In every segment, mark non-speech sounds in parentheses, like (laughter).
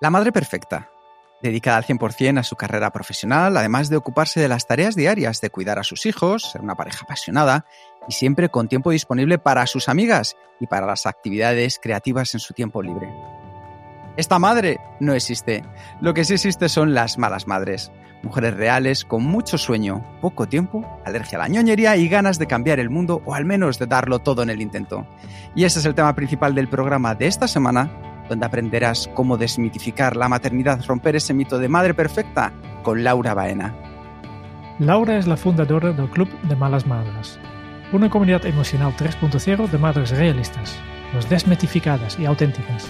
La madre perfecta, dedicada al 100% a su carrera profesional, además de ocuparse de las tareas diarias de cuidar a sus hijos, ser una pareja apasionada y siempre con tiempo disponible para sus amigas y para las actividades creativas en su tiempo libre. Esta madre no existe. Lo que sí existe son las malas madres. Mujeres reales con mucho sueño, poco tiempo, alergia a la ñoñería y ganas de cambiar el mundo o al menos de darlo todo en el intento. Y ese es el tema principal del programa de esta semana donde aprenderás cómo desmitificar la maternidad, romper ese mito de madre perfecta con Laura Baena. Laura es la fundadora del Club de Malas Madres, una comunidad emocional 3.0 de madres realistas, los desmitificadas y auténticas.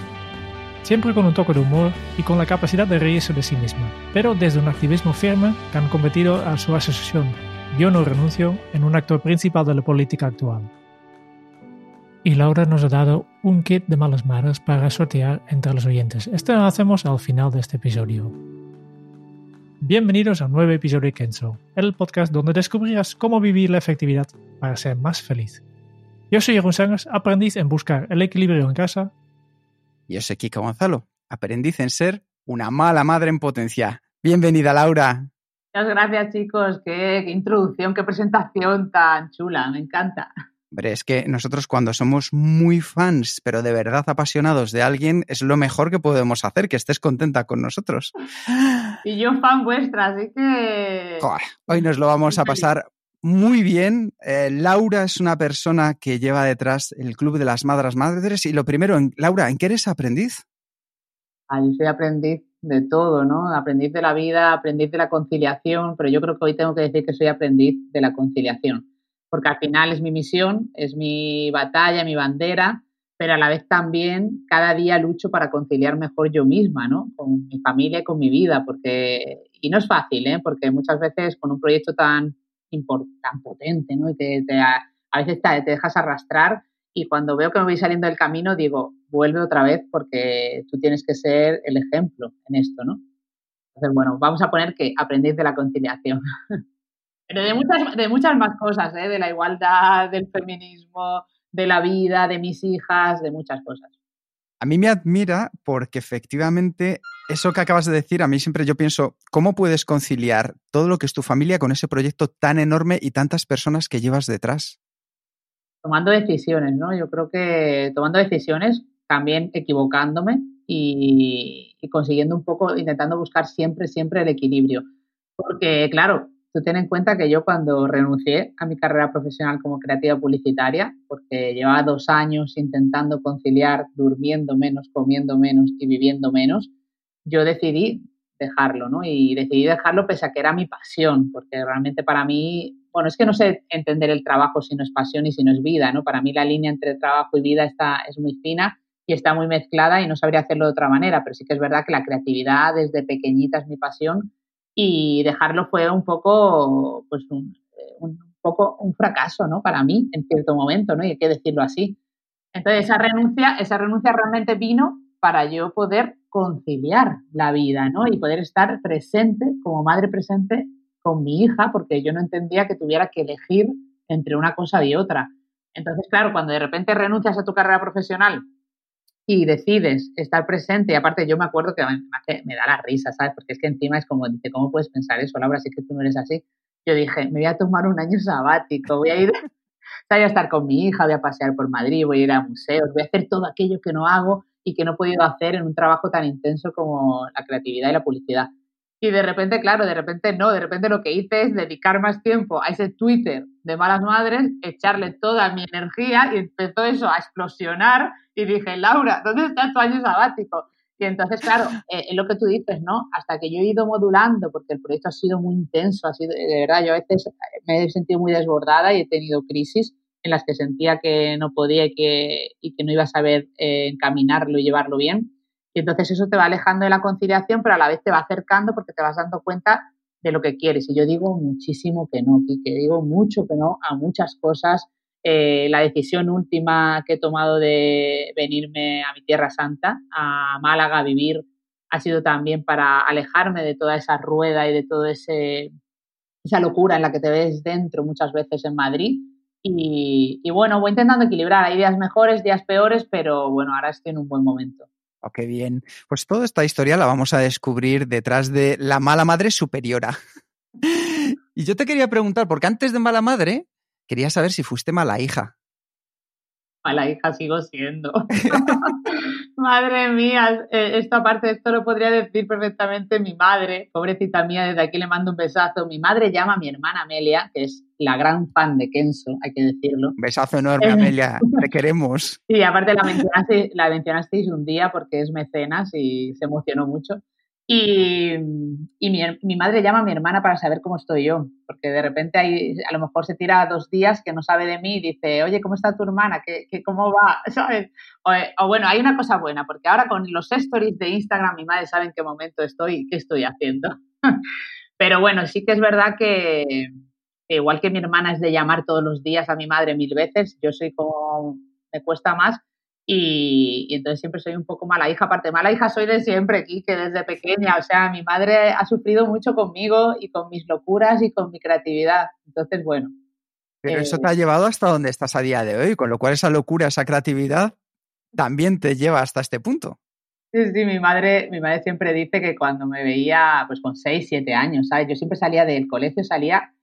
Siempre con un toque de humor y con la capacidad de reírse de sí misma, pero desde un activismo firme que han convertido a su asociación Yo no renuncio en un actor principal de la política actual y Laura nos ha dado un kit de malas madres para sortear entre los oyentes. Esto lo hacemos al final de este episodio. Bienvenidos a un nuevo episodio de Kenzo, el podcast donde descubrirás cómo vivir la efectividad para ser más feliz. Yo soy Jeroen Sangers, aprendiz en buscar el equilibrio en casa. Y yo soy Kika Gonzalo, aprendiz en ser una mala madre en potencia. Bienvenida, Laura. Muchas gracias, chicos. qué introducción, qué presentación tan chula. Me encanta. Hombre, es que nosotros cuando somos muy fans, pero de verdad apasionados de alguien, es lo mejor que podemos hacer, que estés contenta con nosotros. (laughs) Y yo fan vuestra, así que... hoy nos lo vamos a pasar muy bien. Eh, Laura es una persona que lleva detrás el Club de las Madres Madres. Y lo primero, Laura, ¿en qué eres aprendiz? Ah, yo soy aprendiz de todo, ¿no? Aprendiz de la vida, aprendiz de la conciliación, pero yo creo que hoy tengo que decir que soy aprendiz de la conciliación porque al final es mi misión, es mi batalla, mi bandera, pero a la vez también cada día lucho para conciliar mejor yo misma, ¿no? Con mi familia y con mi vida, porque, y no es fácil, ¿eh? Porque muchas veces con un proyecto tan, tan potente, ¿no? Y te, a veces te, te dejas arrastrar y cuando veo que me voy saliendo del camino digo, vuelve otra vez porque tú tienes que ser el ejemplo en esto, ¿no? Entonces, bueno, vamos a poner que aprendéis de la conciliación. (laughs) Pero de muchas, de muchas más cosas, ¿eh? de la igualdad, del feminismo, de la vida, de mis hijas, de muchas cosas. A mí me admira porque efectivamente eso que acabas de decir, a mí siempre yo pienso, ¿cómo puedes conciliar todo lo que es tu familia con ese proyecto tan enorme y tantas personas que llevas detrás? Tomando decisiones, ¿no? Yo creo que tomando decisiones, también equivocándome y, y consiguiendo un poco, intentando buscar siempre, siempre el equilibrio. Porque, claro, Tú ten en cuenta que yo cuando renuncié a mi carrera profesional como creativa publicitaria, porque llevaba dos años intentando conciliar durmiendo menos, comiendo menos y viviendo menos, yo decidí dejarlo, ¿no? Y decidí dejarlo pese a que era mi pasión, porque realmente para mí, bueno, es que no sé entender el trabajo si no es pasión y si no es vida, ¿no? Para mí la línea entre trabajo y vida está, es muy fina y está muy mezclada y no sabría hacerlo de otra manera, pero sí que es verdad que la creatividad desde pequeñita es mi pasión y dejarlo fue un poco, pues un, poco un fracaso, ¿no? Para mí, en cierto momento, ¿no? Y hay que decirlo así. Entonces, esa renuncia, esa renuncia realmente vino para yo poder conciliar la vida, ¿no? Y poder estar presente, como madre presente, con mi hija, porque yo no entendía que tuviera que elegir entre una cosa y otra. Entonces, claro, cuando de repente renuncias a tu carrera profesional y decides estar presente, y aparte yo me acuerdo que me, da la risa, ¿sabes? Porque es que encima es como, dice, ¿cómo puedes pensar eso, Laura? Si que tú no eres así. Yo dije, me voy a tomar un año sabático, voy a ir, (laughs) voy a estar con mi hija, voy a pasear por Madrid, voy a ir a museos, voy a hacer todo aquello que no hago y que no he podido hacer en un trabajo tan intenso como la creatividad y la publicidad. Y de repente, claro, de repente no, de repente lo que hice es dedicar más tiempo a ese Twitter de malas madres, echarle toda mi energía y empezó eso a explosionar y dije, Laura, ¿dónde está tu año sabático? Y entonces, claro, (laughs) eh, es lo que tú dices, ¿no? Hasta que yo he ido modulando, porque el proyecto ha sido muy intenso, ha sido, de verdad, yo a veces me he sentido muy desbordada y he tenido crisis en las que sentía que no podía y que, y que no iba a saber eh, encaminarlo y llevarlo bien. Y entonces eso te va alejando de la conciliación, pero a la vez te va acercando porque te vas dando cuenta de lo que quieres. Y yo digo muchísimo que no, que digo mucho que no a muchas cosas. Eh, la decisión última que he tomado de venirme a mi Tierra Santa, a Málaga a vivir, ha sido también para alejarme de toda esa rueda y de toda esa locura en la que te ves dentro muchas veces en Madrid. Y, y, bueno, voy intentando equilibrar. Hay días mejores, días peores, pero bueno, ahora estoy en un buen momento. Oh, qué bien. Pues toda esta historia la vamos a descubrir detrás de la mala madre superiora. (laughs) y yo te quería preguntar, porque antes de mala madre, quería saber si fuiste mala hija. Mala hija sigo siendo. (laughs) Madre mía, eh, esto aparte de esto lo podría decir perfectamente mi madre, pobrecita mía, desde aquí le mando un besazo. Mi madre llama a mi hermana Amelia, que es la gran fan de Kenzo, hay que decirlo. Un besazo enorme, eh, Amelia, (laughs) te queremos. Sí, aparte la mencionaste, la mencionasteis un día porque es mecenas y se emocionó mucho. Y, y mi, mi, madre llama a mi hermana para saber cómo estoy yo, porque de repente hay, a lo mejor se tira dos días que no sabe de mí y dice, oye, ¿cómo está tu hermana? ¿Qué, cómo va? (laughs) ¿Sabes? O, o, bueno, hay una cosa buena, porque ahora con los stories de Instagram mi madre sabe en qué momento estoy y qué estoy haciendo. (laughs) Pero bueno, sí que es verdad que, igual que mi hermana es de llamar todos los días a mi madre mil veces, yo soy como, me cuesta más y, entonces siempre soy un poco mala hija. Aparte, mala hija soy de siempre aquí, que desde pequeña, o sea, mi madre ha sufrido mucho conmigo y con mis locuras y con mi creatividad. Entonces, bueno. Pero eso eh, te ha llevado hasta donde estás a día de hoy, con lo cual esa locura, esa creatividad también te lleva hasta este punto. Sí, sí, mi madre, mi madre siempre dice que cuando me veía pues con 6, 7 años, ¿sabes? Yo siempre salía del colegio, salía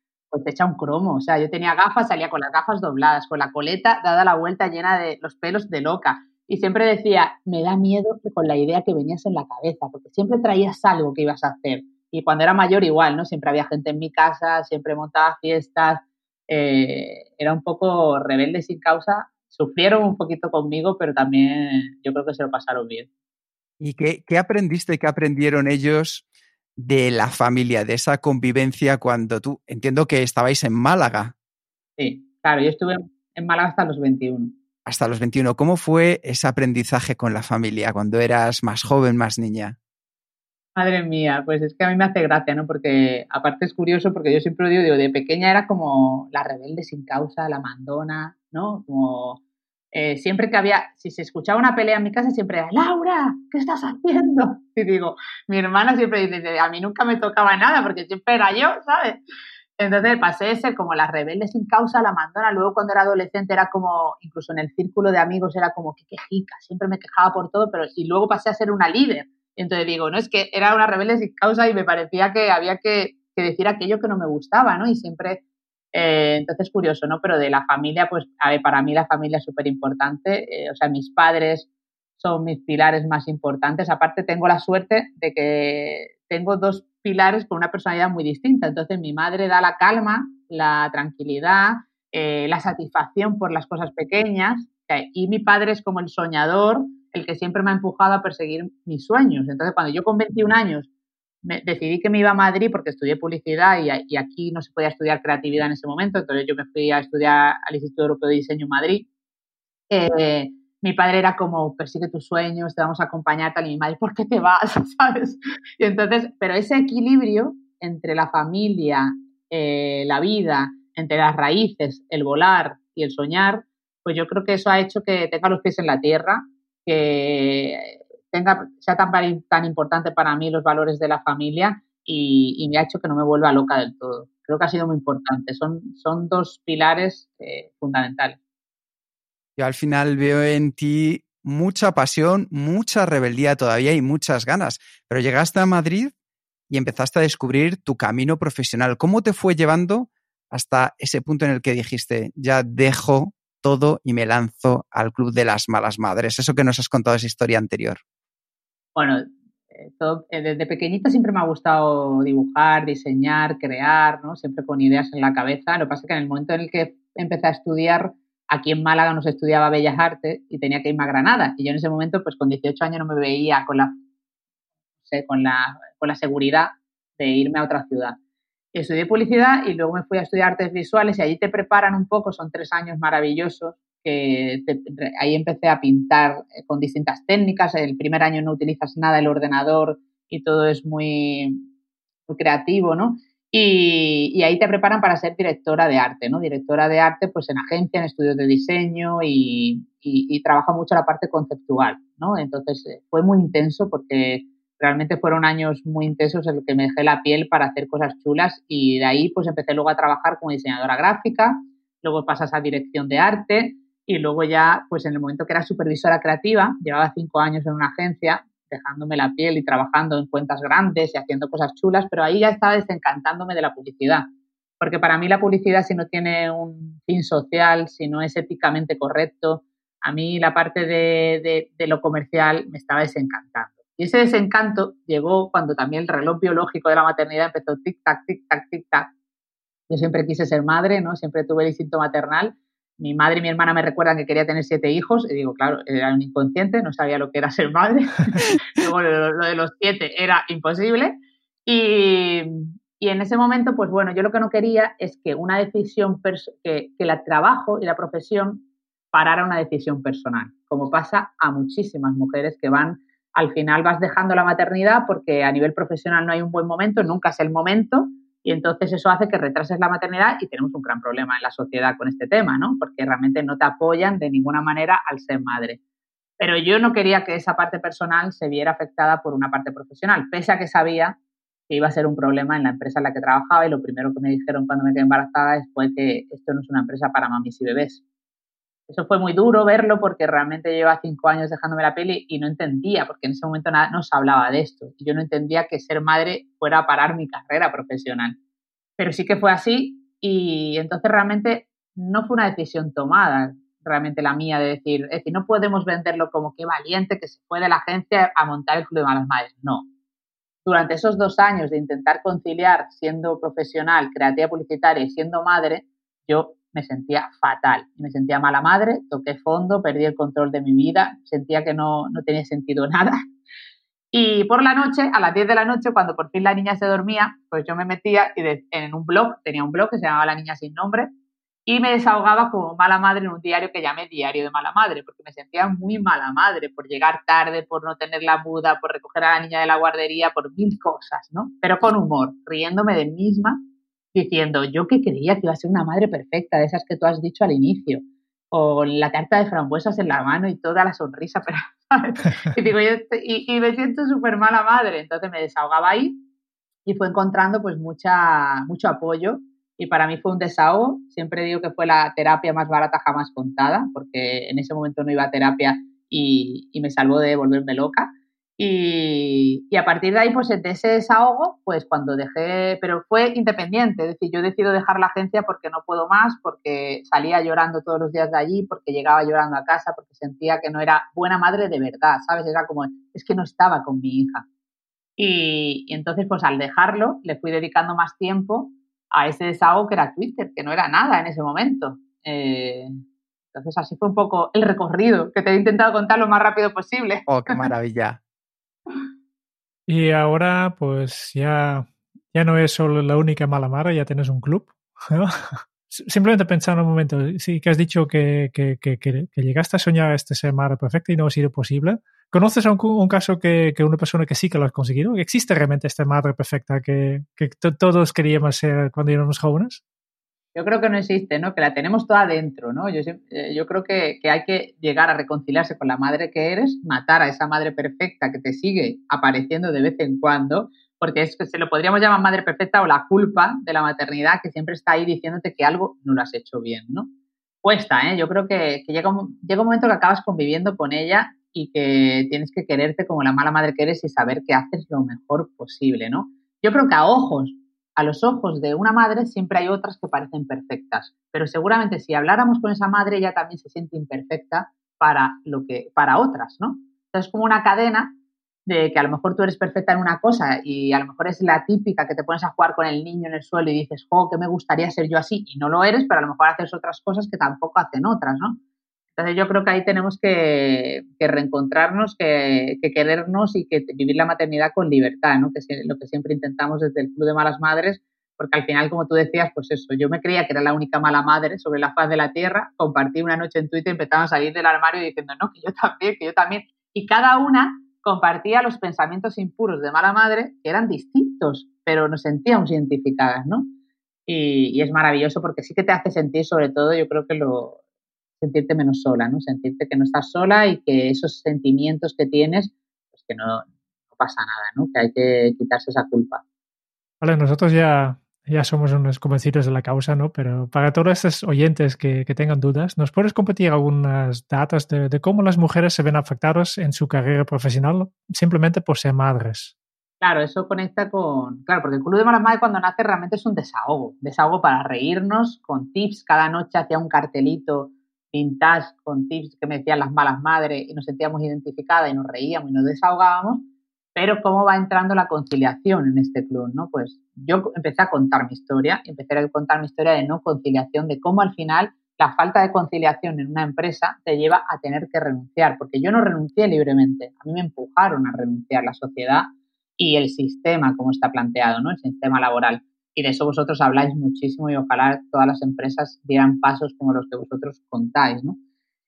pues echa un cromo. O sea, yo tenía gafas, salía con las gafas dobladas, con la coleta dada la vuelta llena de los pelos de loca. Y siempre decía, me da miedo con la idea que venías en la cabeza, porque siempre traías algo que ibas a hacer. Y cuando era mayor igual, ¿no? Siempre había gente en mi casa, siempre montaba fiestas. Eh, era un poco rebelde sin causa. Sufrieron un poquito conmigo, pero también yo creo que se lo pasaron bien. ¿Y qué, qué aprendiste, qué aprendieron ellos de la familia, de esa convivencia cuando tú, entiendo que estabais en Málaga. Sí, claro, yo estuve en Málaga hasta los 21. Hasta los 21. ¿Cómo fue ese aprendizaje con la familia cuando eras más joven, más niña? Madre mía, pues es que a mí me hace gracia, ¿no? Porque aparte es curioso porque yo siempre digo, digo, de pequeña era como la rebelde sin causa, la mandona, ¿no? Como eh, siempre que había, si se escuchaba una pelea en mi casa, siempre era, Laura, ¿qué estás haciendo? Y digo, mi hermana siempre dice, a mí nunca me tocaba nada porque siempre era yo, ¿sabes? Entonces pasé de ser como la rebelde sin causa, la mandona. Luego cuando era adolescente era como, incluso en el círculo de amigos era como, qué quejica, siempre me quejaba por todo, pero y luego pasé a ser una líder. Entonces digo, no, es que era una rebelde sin causa y me parecía que había que, que decir aquello que no me gustaba, ¿no? Y siempre eh, entonces, curioso, ¿no? Pero de la familia, pues, a ver, para mí la familia es súper importante. Eh, o sea, mis padres son mis pilares más importantes. Aparte, tengo la suerte de que tengo dos pilares con una personalidad muy distinta. Entonces, mi madre da la calma, la tranquilidad, eh, la satisfacción por las cosas pequeñas. Y mi padre es como el soñador, el que siempre me ha empujado a perseguir mis sueños. Entonces, cuando yo con 21 años decidí que me iba a Madrid porque estudié publicidad y, aquí no se podía estudiar creatividad en ese momento, entonces yo me fui a estudiar al Instituto Europeo de Diseño en Madrid. Eh, mi padre era como, persigue tus sueños, te vamos a acompañar, tal, y mi madre, ¿por qué te vas? (laughs) ¿Sabes? Y entonces, pero ese equilibrio entre la familia, eh, la vida, entre las raíces, el volar y el soñar, pues yo creo que eso ha hecho que tenga los pies en la tierra, que sea tan, tan importante para mí los valores de la familia y, me ha hecho que no me vuelva loca del todo. Creo que ha sido muy importante. Son, son dos pilares eh, fundamentales. Yo al final veo en ti mucha pasión, mucha rebeldía todavía y muchas ganas. Pero llegaste a Madrid y empezaste a descubrir tu camino profesional. ¿Cómo te fue llevando hasta ese punto en el que dijiste, ya dejo todo y me lanzo al Club de las Malas Madres? Eso que nos has contado esa historia anterior. Bueno, eh, eh, desde pequeñita siempre me ha gustado dibujar, diseñar, crear, ¿no? Siempre con ideas en la cabeza. Lo que pasa es que en el momento en el que empecé a estudiar, aquí en Málaga no se estudiaba Bellas Artes y tenía que irme a Granada. Y yo en ese momento, pues con 18 años no me veía con la con la, con la seguridad de irme a otra ciudad. Estudié publicidad y luego me fui a estudiar artes visuales y allí te preparan un poco, son tres años maravillosos, que ahí empecé a pintar con distintas técnicas. El primer año no utilizas nada el ordenador y todo es muy, muy creativo, ¿no? Y, ahí te preparan para ser directora de arte, ¿no? Directora de arte, pues en agencia, en estudios de diseño y, y, trabaja mucho la parte conceptual, ¿no? Entonces eh, fue muy intenso porque realmente fueron años muy intensos en los que me dejé la piel para hacer cosas chulas y de ahí pues empecé luego a trabajar como diseñadora gráfica, luego pasas a dirección de arte y luego ya pues en el momento que era supervisora creativa, llevaba cinco años en una agencia, dejándome la piel y trabajando en cuentas grandes y haciendo cosas chulas, pero ahí ya estaba desencantándome de la publicidad. Porque para mí la publicidad, si no tiene un fin social, si no es éticamente correcto, a mí la parte de, lo comercial me estaba desencantando. Y ese desencanto llegó cuando también el reloj biológico de la maternidad empezó tic-tac, tic-tac, tic-tac. Yo siempre quise ser madre, ¿no? Siempre tuve el instinto maternal mi madre y mi hermana me recuerdan que quería tener siete hijos, y digo, claro, era un inconsciente, no sabía lo que era ser madre. (laughs) Luego lo, de los siete era imposible. Y, y, en ese momento, pues bueno, yo lo que no quería es que una decisión, que, que el trabajo y la profesión parara una decisión personal, como pasa a muchísimas mujeres que van, al final vas dejando la maternidad porque a nivel profesional no hay un buen momento, nunca es el momento, y entonces eso hace que retrases la maternidad y tenemos un gran problema en la sociedad con este tema, ¿no? Porque realmente no te apoyan de ninguna manera al ser madre. Pero yo no quería que esa parte personal se viera afectada por una parte profesional, pese a que sabía que iba a ser un problema en la empresa en la que trabajaba y lo primero que me dijeron cuando me quedé embarazada fue que esto no es una empresa para mamis y bebés. Eso fue muy duro verlo porque realmente lleva cinco años dejándome la peli y no entendía, porque en ese momento nada, no se hablaba de esto. Y yo no entendía que ser madre fuera a parar mi carrera profesional. Pero sí que fue así y entonces realmente no fue una decisión tomada, realmente la mía, de decir, es decir, no podemos venderlo como que valiente que se fue de la agencia a montar el Club de Malas Madres. No. Durante esos dos años de intentar conciliar siendo profesional, creativa publicitaria y siendo madre, yo me sentía fatal, me sentía mala madre, toqué fondo, perdí el control de mi vida, sentía que no, no tenía sentido (laughs) nada. Y por la noche, a las 10 de la noche, cuando por fin la niña se dormía, pues yo me metía y en un blog, tenía un blog que se llamaba La Niña Sin Nombre, y me desahogaba como mala madre en un diario que llamé Diario de Mala Madre, porque me sentía muy mala madre por llegar tarde, por no tener la muda, por recoger a la niña de la guardería, por mil cosas, ¿no? Pero con humor, riéndome de mí misma diciendo, yo que creía que iba a ser una madre perfecta, de esas que tú has dicho al inicio, o la carta de frambuesas en la mano y toda la sonrisa, pero, (laughs) Y, digo, y, me siento súper mala madre, entonces me desahogaba ahí y fue encontrando pues mucha, mucho apoyo. Y para mí fue un desahogo, siempre digo que fue la terapia más barata jamás contada, porque en ese momento no iba a terapia y, y me salvó de volverme loca. Y, a partir de ahí, pues de ese desahogo, pues cuando dejé, pero fue independiente, es decir, yo decido dejar la agencia porque no puedo más, porque salía llorando todos los días de allí, porque llegaba llorando a casa, porque sentía que no era buena madre de verdad, ¿sabes? Era como, es que no estaba con mi hija. Y, entonces, pues al dejarlo, le fui dedicando más tiempo a ese desahogo que era Twitter, que no era nada en ese momento. Eh, entonces, así fue un poco el recorrido, que te he intentado contar lo más rápido posible. Oh, qué maravilla. Y ahora, pues ya, ya no es solo la única mala mara, ya tienes un club. (laughs) Simplemente pensando un momento, sí, que has dicho que, que, que, que, llegaste a soñar este ser madre perfecta y no ha sido posible. ¿Conoces un, un caso que, una persona que sí que lo ha conseguido? ¿Existe realmente esta madre perfecta que, todos queríamos ser cuando éramos jóvenes? Yo creo que no existe, ¿no? Que la tenemos toda dentro, ¿no? Yo, eh, yo creo que, hay que llegar a reconciliarse con la madre que eres, matar a esa madre perfecta que te sigue apareciendo de vez en cuando, porque es que se lo podríamos llamar madre perfecta o la culpa de la maternidad que siempre está ahí diciéndote que algo no lo has hecho bien, ¿no? Cuesta, ¿eh? Yo creo que, que llega, un, llega un momento que acabas conviviendo con ella y que tienes que quererte como la mala madre que eres y saber que haces lo mejor posible, ¿no? Yo creo que a ojos a los ojos de una madre siempre hay otras que parecen perfectas, pero seguramente si habláramos con esa madre ella también se siente imperfecta para lo que para otras, ¿no? Entonces es como una cadena de que a lo mejor tú eres perfecta en una cosa y a lo mejor es la típica que te pones a jugar con el niño en el suelo y dices, "Oh, que me gustaría ser yo así" y no lo eres, pero a lo mejor haces otras cosas que tampoco hacen otras, ¿no? Entonces yo creo que ahí tenemos que, reencontrarnos, que, querernos y que vivir la maternidad con libertad, ¿no? que es lo que siempre intentamos desde el Club de Malas Madres, porque al final, como tú decías, pues eso, yo me creía que era la única mala madre sobre la faz de la Tierra, compartí una noche en Twitter, empezaba a salir del armario diciendo, no, que yo también, que yo también, y cada una compartía los pensamientos impuros de mala madre que eran distintos, pero nos sentíamos identificadas, ¿no? Y, y, es maravilloso porque sí que te hace sentir, sobre todo, yo creo que lo, sentirte menos sola, ¿no? Sentirte que no estás sola y que esos sentimientos que tienes, pues que no, pasa nada, ¿no? Que hay que quitarse esa culpa. Vale, nosotros ya, ya somos unos convencidos de la causa, ¿no? Pero para todos estos oyentes que, tengan dudas, ¿nos puedes compartir algunas datos de, de, cómo las mujeres se ven afectadas en su carrera profesional simplemente por ser madres? Claro, eso conecta con. Claro, porque el Club de Malas Madres cuando nace realmente es un desahogo. Desahogo para reírnos, con tips. Cada noche hacía un cartelito vintage con tips que me decían las malas madres y nos sentíamos identificadas y nos reíamos y nos desahogábamos, pero cómo va entrando la conciliación en este club, ¿no? Pues yo empecé a contar mi historia, empecé a contar mi historia de no conciliación, de cómo al final la falta de conciliación en una empresa te lleva a tener que renunciar, porque yo no renuncié libremente, a mí me empujaron a renunciar la sociedad y el sistema como está planteado, ¿no? El sistema laboral y de eso vosotros habláis muchísimo y ojalá todas las empresas dieran pasos como los que vosotros contáis, ¿no?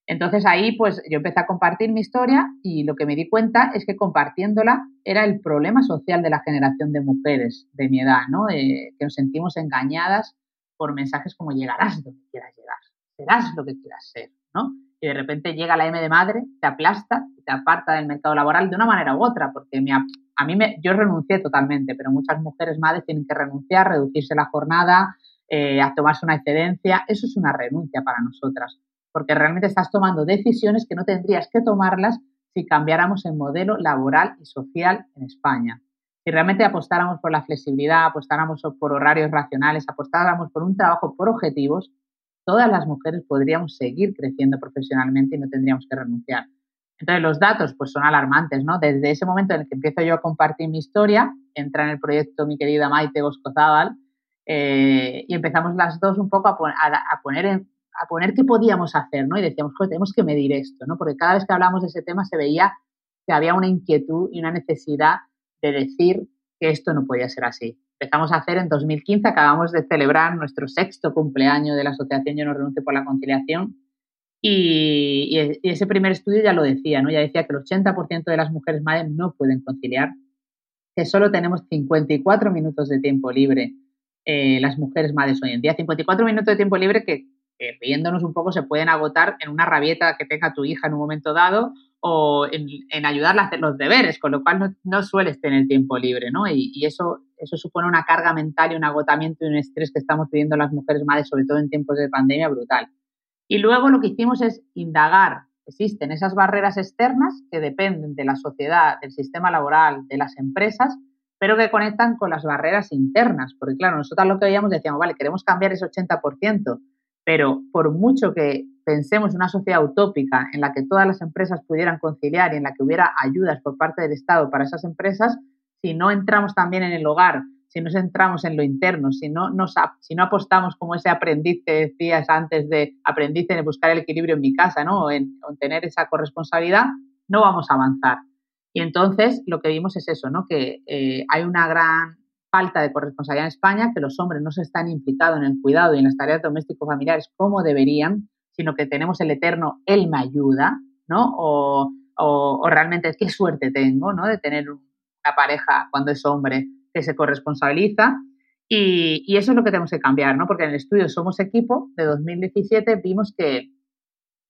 Entonces ahí pues yo empecé a compartir mi historia y lo que me di cuenta es que compartiéndola era el problema social de la generación de mujeres de mi edad, ¿no? que nos sentimos engañadas por mensajes como llegarás donde quieras llegar, serás lo que quieras ser, ¿no? Y de repente llega la M de madre, te aplasta, te aparta del mercado laboral de una manera u otra, porque me, a mí me, yo renuncié totalmente, pero muchas mujeres madres tienen que renunciar, reducirse la jornada, eh, a tomarse una excedencia. Eso es una renuncia para nosotras, porque realmente estás tomando decisiones que no tendrías que tomarlas si cambiáramos el modelo laboral y social en España. Si realmente apostáramos por la flexibilidad, apostáramos por horarios racionales, apostáramos por un trabajo por objetivos, todas las mujeres podríamos seguir creciendo profesionalmente y no tendríamos que renunciar. Entonces, los datos pues son alarmantes, ¿no? Desde ese momento en el que empiezo yo a compartir mi historia, entra en el proyecto mi querida Maite Goscozábal eh, y empezamos las dos un poco a, poner a poner qué podíamos hacer, ¿no? Y decíamos, pues tenemos que medir esto, ¿no? Porque cada vez que hablamos de ese tema se veía que había una inquietud y una necesidad de decir que esto no podía ser así. Empezamos a hacer en 2015, acabamos de celebrar nuestro sexto cumpleaños de la Asociación Yo no renuncio por la conciliación y, ese primer estudio ya lo decía, ¿no? Ya decía que el 80% de las mujeres madres no pueden conciliar, que solo tenemos 54 minutos de tiempo libre eh, las mujeres madres hoy en día. 54 minutos de tiempo libre que, riéndonos un poco, se pueden agotar en una rabieta que tenga tu hija en un momento dado o en, ayudarla a hacer los deberes, con lo cual no, sueles tener tiempo libre, ¿no? Y, y, eso, eso supone una carga mental y un agotamiento y un estrés que estamos viviendo las mujeres madres, sobre todo en tiempos de pandemia, brutal. Y luego lo que hicimos es indagar. Existen esas barreras externas que dependen de la sociedad, del sistema laboral, de las empresas, pero que conectan con las barreras internas. Porque claro, nosotros lo que veíamos decíamos, vale, queremos cambiar ese 80%, pero por mucho que pensemos en una sociedad utópica en la que todas las empresas pudieran conciliar y en la que hubiera ayudas por parte del Estado para esas empresas, si no entramos también en el hogar si no centramos en lo interno, si no, nos, si no apostamos como ese aprendiz que decías antes de aprendiz en buscar el equilibrio en mi casa, ¿no? En, en tener esa corresponsabilidad, no vamos a avanzar. Y entonces lo que vimos es eso, ¿no? Que eh, hay una gran falta de corresponsabilidad en España, que los hombres no se están implicados en el cuidado y en las tareas domésticos-familiares como deberían, sino que tenemos el eterno él me ayuda, ¿no? O, o, o realmente qué suerte tengo, ¿no? De tener una pareja cuando es hombre que se corresponsabiliza y, eso es lo que tenemos que cambiar, ¿no? Porque en el estudio Somos Equipo de 2017 vimos que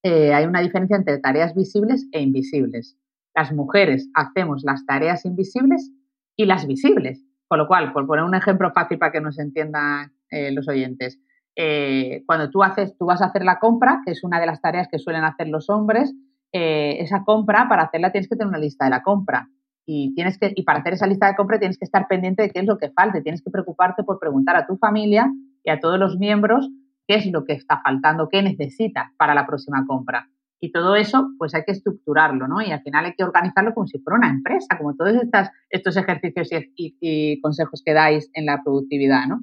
eh, hay una diferencia entre tareas visibles e invisibles. Las mujeres hacemos las tareas invisibles y las visibles. Con lo cual, por poner un ejemplo fácil para que nos entiendan eh, los oyentes, eh, cuando tú haces, tú vas a hacer la compra, que es una de las tareas que suelen hacer los hombres, esa compra, para hacerla tienes que tener una lista de la compra y tienes que y para hacer esa lista de compra tienes que estar pendiente de qué es lo que falta, tienes que preocuparte por preguntar a tu familia y a todos los miembros qué es lo que está faltando, qué necesita para la próxima compra. Y todo eso, pues hay que estructurarlo, ¿no? Y al final hay que organizarlo como si fuera una empresa, como todos estas, estos ejercicios y, consejos que dais en la productividad, ¿no?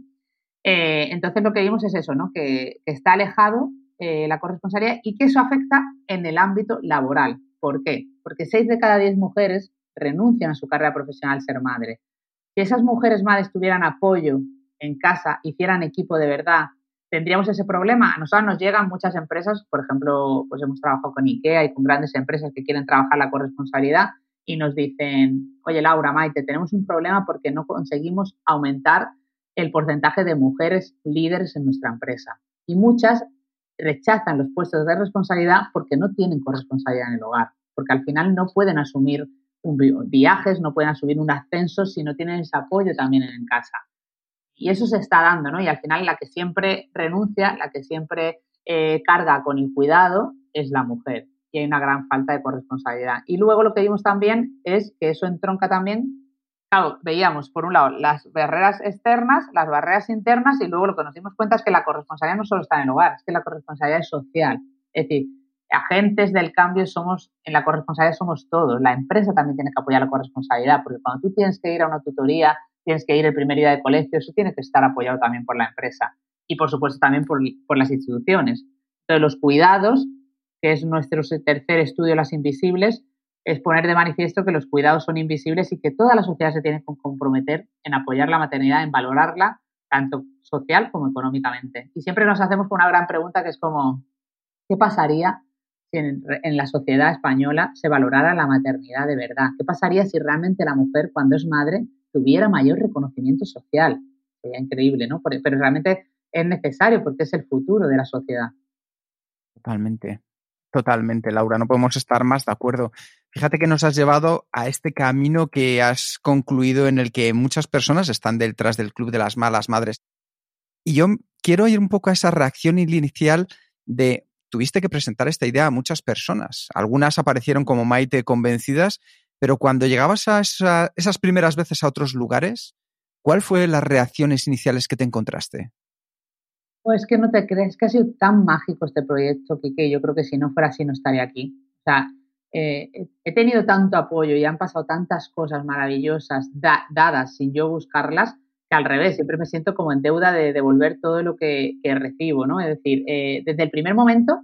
Eh, entonces lo que vimos es eso, ¿no? Que, está alejado eh, la corresponsabilidad y que eso afecta en el ámbito laboral. ¿Por qué? Porque 6 de cada 10 mujeres renuncian a su carrera profesional ser madre. Si esas mujeres madres tuvieran apoyo en casa, hicieran equipo de verdad, tendríamos ese problema. A nosotros nos llegan muchas empresas, por ejemplo, pues hemos trabajado con IKEA y con grandes empresas que quieren trabajar la corresponsabilidad y nos dicen, oye Laura, Maite, tenemos un problema porque no conseguimos aumentar el porcentaje de mujeres líderes en nuestra empresa. Y muchas rechazan los puestos de responsabilidad porque no tienen corresponsabilidad en el hogar, porque al final no pueden asumir viajes, no pueden asumir un ascenso si no tienen ese apoyo también en casa. Y eso se está dando, ¿no? Y al final la que siempre renuncia, la que siempre eh, carga con el cuidado es la mujer. Y hay una gran falta de corresponsabilidad. Y luego lo que vimos también es que eso entronca también claro, veíamos por un lado las barreras externas, las barreras internas y luego lo que nos dimos cuenta es que la corresponsabilidad no solo está en el hogar, es que la corresponsabilidad es social. Es decir, agentes del cambio somos, en la corresponsabilidad somos todos. La empresa también tiene que apoyar la corresponsabilidad, porque cuando tú tienes que ir a una tutoría, tienes que ir el primer día de colegio, eso tiene que estar apoyado también por la empresa y por supuesto también por, por las instituciones. Entonces, los cuidados, que es nuestro tercer estudio, las invisibles, es poner de manifiesto que los cuidados son invisibles y que toda la sociedad se tiene que comprometer en apoyar la maternidad, en valorarla, tanto social como económicamente. Y siempre nos hacemos una gran pregunta que es como, ¿qué pasaría en, en, la sociedad española se valorara la maternidad de verdad? ¿Qué pasaría si realmente la mujer, cuando es madre, tuviera mayor reconocimiento social? Sería increíble, ¿no? Pero realmente es necesario porque es el futuro de la sociedad. Totalmente. Totalmente, Laura, no podemos estar más de acuerdo. Fíjate que nos has llevado a este camino que has concluido en el que muchas personas están detrás del Club de las Malas Madres. Y yo quiero ir un poco a esa reacción inicial de tuviste que presentar esta idea a muchas personas. Algunas aparecieron como Maite convencidas, pero cuando llegabas a esas primeras veces a otros lugares, ¿cuál fue las reacciones iniciales que te encontraste? Pues que no te crees que ha sido tan mágico este proyecto, que yo creo que si no fuera así no estaría aquí. O sea, eh, he tenido tanto apoyo y han pasado tantas cosas maravillosas dadas sin yo buscarlas, que al revés, siempre me siento como en deuda de devolver todo lo que, recibo, ¿no? Es decir, eh, desde el primer momento,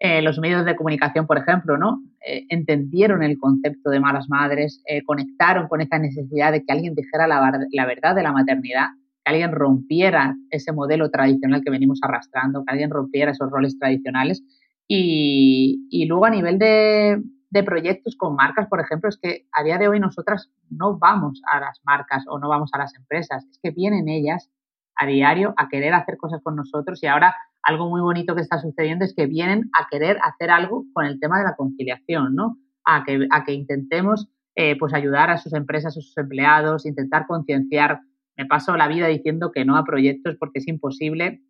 eh, los medios de comunicación, por ejemplo, ¿no? entendieron el concepto de malas madres, conectaron con esa necesidad de que alguien dijera la verdad de la maternidad alguien rompiera ese modelo tradicional que venimos arrastrando, que alguien rompiera esos roles tradicionales. Y, luego a nivel de, proyectos con marcas, por ejemplo, es que a día de hoy nosotras no vamos a las marcas o no vamos a las empresas, es que vienen ellas a diario a querer hacer cosas con nosotros y ahora algo muy bonito que está sucediendo es que vienen a querer hacer algo con el tema de la conciliación, ¿no? A que, a que intentemos eh, pues ayudar a sus empresas, a sus empleados, intentar concienciar me paso la vida diciendo que no a proyectos porque es imposible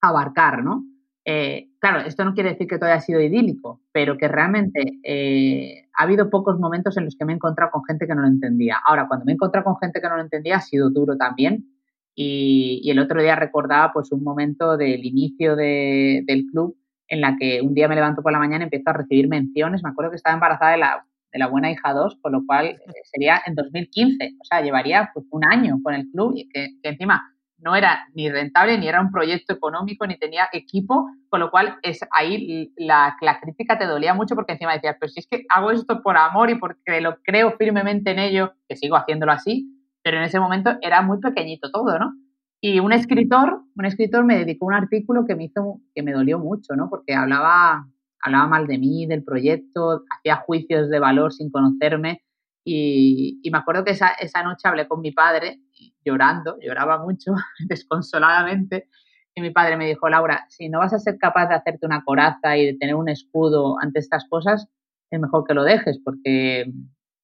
abarcar, ¿no? Eh, claro, esto no quiere decir que todo haya sido idílico, pero que realmente eh, ha habido pocos momentos en los que me he encontrado con gente que no lo entendía. Ahora, cuando me he encontrado con gente que no lo entendía, ha sido duro también. Y, el otro día recordaba pues un momento del inicio del club en la que un día me levanto por la mañana y empiezo a recibir menciones. Me acuerdo que estaba embarazada de la de la buena hija 2, con lo cual eh, sería en 2015. O sea, llevaría pues, un año con el club y que, encima no era ni rentable, ni era un proyecto económico, ni tenía equipo, con lo cual es ahí la, la crítica te dolía mucho porque encima decías, pero si es que hago esto por amor y porque lo creo firmemente en ello, que sigo haciéndolo así, pero en ese momento era muy pequeñito todo, ¿no? Y un escritor, un escritor me dedicó un artículo que me hizo, que me dolió mucho, ¿no? Porque hablaba, hablaba mal de mí, del proyecto, hacía juicios de valor sin conocerme. Y, me acuerdo que esa, esa, noche hablé con mi padre llorando, lloraba mucho, (laughs) desconsoladamente. Y mi padre me dijo, Laura, si no vas a ser capaz de hacerte una coraza y de tener un escudo ante estas cosas, es mejor que lo dejes porque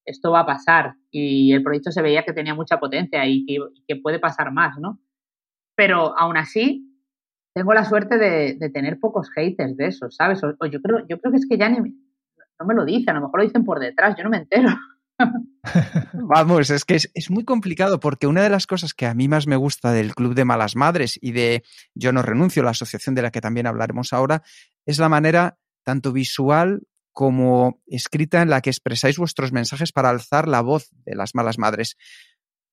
esto va a pasar. Y el proyecto se veía que tenía mucha potencia y que, puede pasar más, ¿no? Pero aún así, tengo la suerte de, tener pocos haters de eso, ¿sabes? O, yo, creo, yo creo que es que ya ni no me lo dicen, a lo mejor lo dicen por detrás, yo no me entero. (laughs) Vamos, es que es, muy complicado porque una de las cosas que a mí más me gusta del Club de Malas Madres y de Yo no renuncio, la asociación de la que también hablaremos ahora, es la manera tanto visual como escrita en la que expresáis vuestros mensajes para alzar la voz de las malas madres.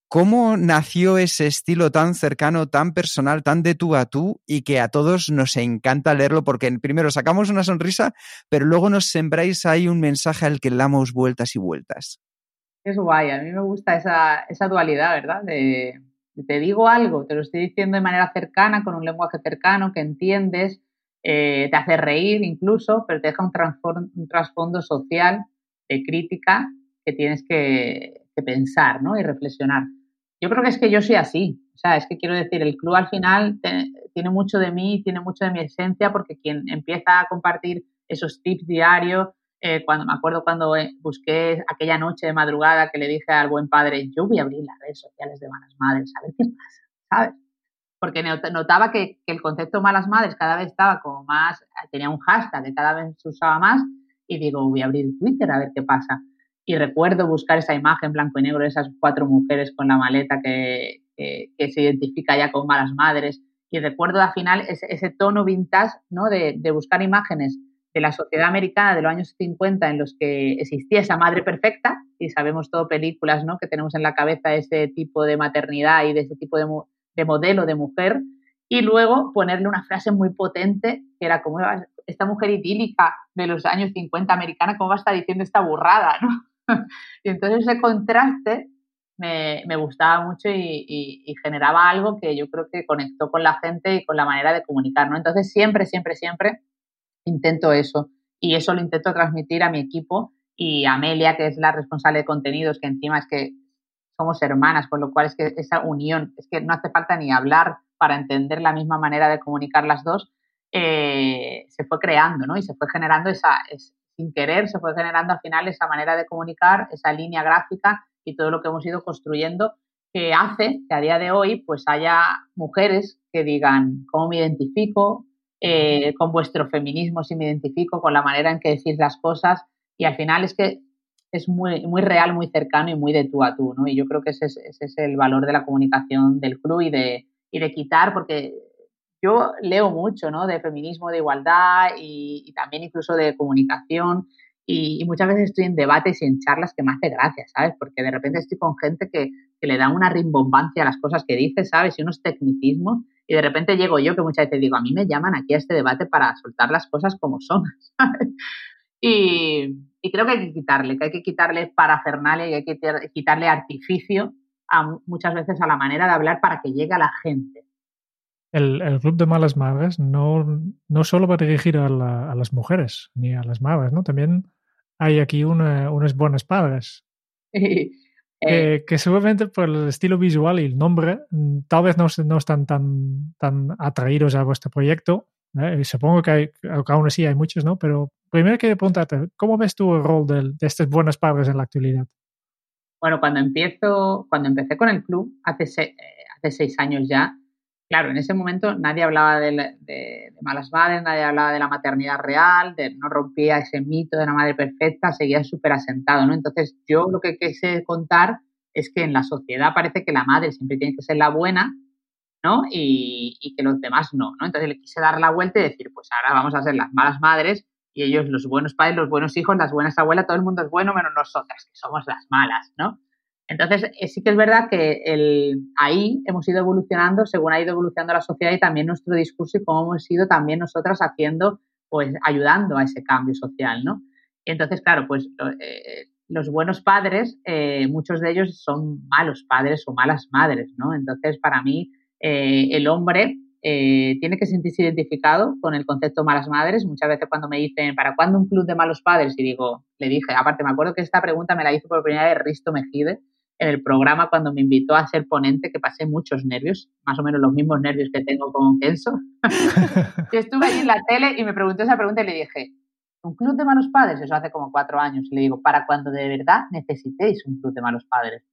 ¿Cómo nació ese estilo tan cercano, tan personal, tan de tú a tú y que a todos nos encanta leerlo porque primero sacamos una sonrisa, pero luego nos sembráis ahí un mensaje al que damos vueltas y vueltas? Es guay, a mí me gusta esa, esa dualidad, ¿verdad? De, te digo algo, te lo estoy diciendo de manera cercana, con un lenguaje cercano que entiendes, eh, te hace reír incluso, pero te deja un, un trasfondo social de crítica que tienes que, que pensar ¿no? y reflexionar. Yo creo que es que yo soy así. O sea, es que quiero decir, el club al final tiene mucho de mí, tiene mucho de mi esencia, porque quien empieza a compartir esos tips diarios, eh, cuando me acuerdo cuando eh, busqué aquella noche de madrugada que le dije al buen padre, yo voy a abrir las redes sociales de Malas Madres, a ver qué pasa, ¿sabes? Porque notaba que, que el concepto Malas Madres cada vez estaba como más, tenía un hashtag que cada vez se usaba más, y digo, voy a abrir Twitter a ver qué pasa y recuerdo buscar esa imagen blanco y negro de esas cuatro mujeres con la maleta que, se identifica ya con malas madres y recuerdo al final ese, tono vintage ¿no? de, buscar imágenes de la sociedad americana de los años 50 en los que existía esa madre perfecta y sabemos todo películas ¿no? que tenemos en la cabeza ese tipo de maternidad y de ese tipo de, de modelo de mujer y luego ponerle una frase muy potente que era como esta mujer idílica de los años 50 americana, ¿cómo va a estar diciendo esta burrada? ¿no? (laughs) y entonces ese contraste me, gustaba mucho y, generaba algo que yo creo que conectó con la gente y con la manera de comunicar, ¿no? Entonces siempre, siempre, siempre intento eso y eso lo intento transmitir a mi equipo y a Amelia, que es la responsable de contenidos, que encima es que somos hermanas, con lo cual es que esa unión, es que no hace falta ni hablar para entender la misma manera de comunicar las dos, eh, se fue creando, ¿no? Y se fue generando esa, sin querer se fue generando al final esa manera de comunicar, esa línea gráfica y todo lo que hemos ido construyendo que hace que a día de hoy pues haya mujeres que digan cómo me identifico, eh, con vuestro feminismo si me identifico, con la manera en que decís las cosas y al final es que es muy, muy real, muy cercano y muy de tú a tú, ¿no? Y yo creo que ese es, ese es el valor de la comunicación del club y de, y de quitar, porque yo leo mucho, ¿no? De feminismo, de igualdad y, también incluso de comunicación y, muchas veces estoy en debates y en charlas que me hace gracia, ¿sabes? Porque de repente estoy con gente que, le da una rimbombancia a las cosas que dice, ¿sabes? Y unos tecnicismos y de repente llego yo que muchas veces digo, a mí me llaman aquí a este debate para soltar las cosas como son, (laughs) ¿sabes? Y, creo que hay que quitarle, que hay que quitarle parafernalia y hay que quitarle artificio a, muchas veces a la manera de hablar para que llegue a la gente el, Club de Malas Madres no, no solo va a dirigir a, las mujeres ni a las madres, ¿no? También hay aquí unas buenas padres. (laughs) Eh. que, seguramente por el estilo visual y el nombre, mm, tal vez no, no están tan, tan atraídos a vuestro proyecto. ¿eh? Supongo que, hay, aún así hay muchos, ¿no? Pero primero quiero preguntarte, ¿cómo ves tú el rol de, de estas buenas padres en la actualidad? Bueno, cuando empiezo, cuando empecé con el club, hace, eh, hace seis años ya, claro, en ese momento nadie hablaba de, malas madres, nadie hablaba de la maternidad real, de, no rompía ese mito de la madre perfecta, seguía súper asentado, ¿no? Entonces, yo lo que quise contar es que en la sociedad parece que la madre siempre tiene que ser la buena, ¿no? Y, que los demás no, ¿no? Entonces le quise dar la vuelta y decir, pues ahora vamos a ser las malas madres y ellos los buenos padres, los buenos hijos, las buenas abuelas, todo el mundo es bueno menos nosotras, que somos las malas, ¿no? Entonces, eh, sí que es verdad que el, ahí hemos ido evolucionando según ha ido evolucionando la sociedad y también nuestro discurso y cómo hemos ido también nosotras haciendo, pues ayudando a ese cambio social, ¿no? entonces, claro, pues eh, los buenos padres, eh, muchos de ellos son malos padres o malas madres, ¿no? Entonces, para mí, el hombre tiene que sentirse identificado con el concepto malas madres. Muchas veces cuando me dicen, ¿para cuándo un club de malos padres? Y digo, le dije, aparte me acuerdo que esta pregunta me la hizo por primera vez Risto Mejide, en el programa cuando me invitó a ser ponente, que pasé muchos nervios, más o menos los mismos nervios que tengo con Kenzo. (laughs) Yo estuve ahí en la tele y me preguntó esa pregunta y le dije, ¿un club de malos padres? Eso hace como cuatro años. Y le digo, para cuando de verdad necesitéis un club de malos padres.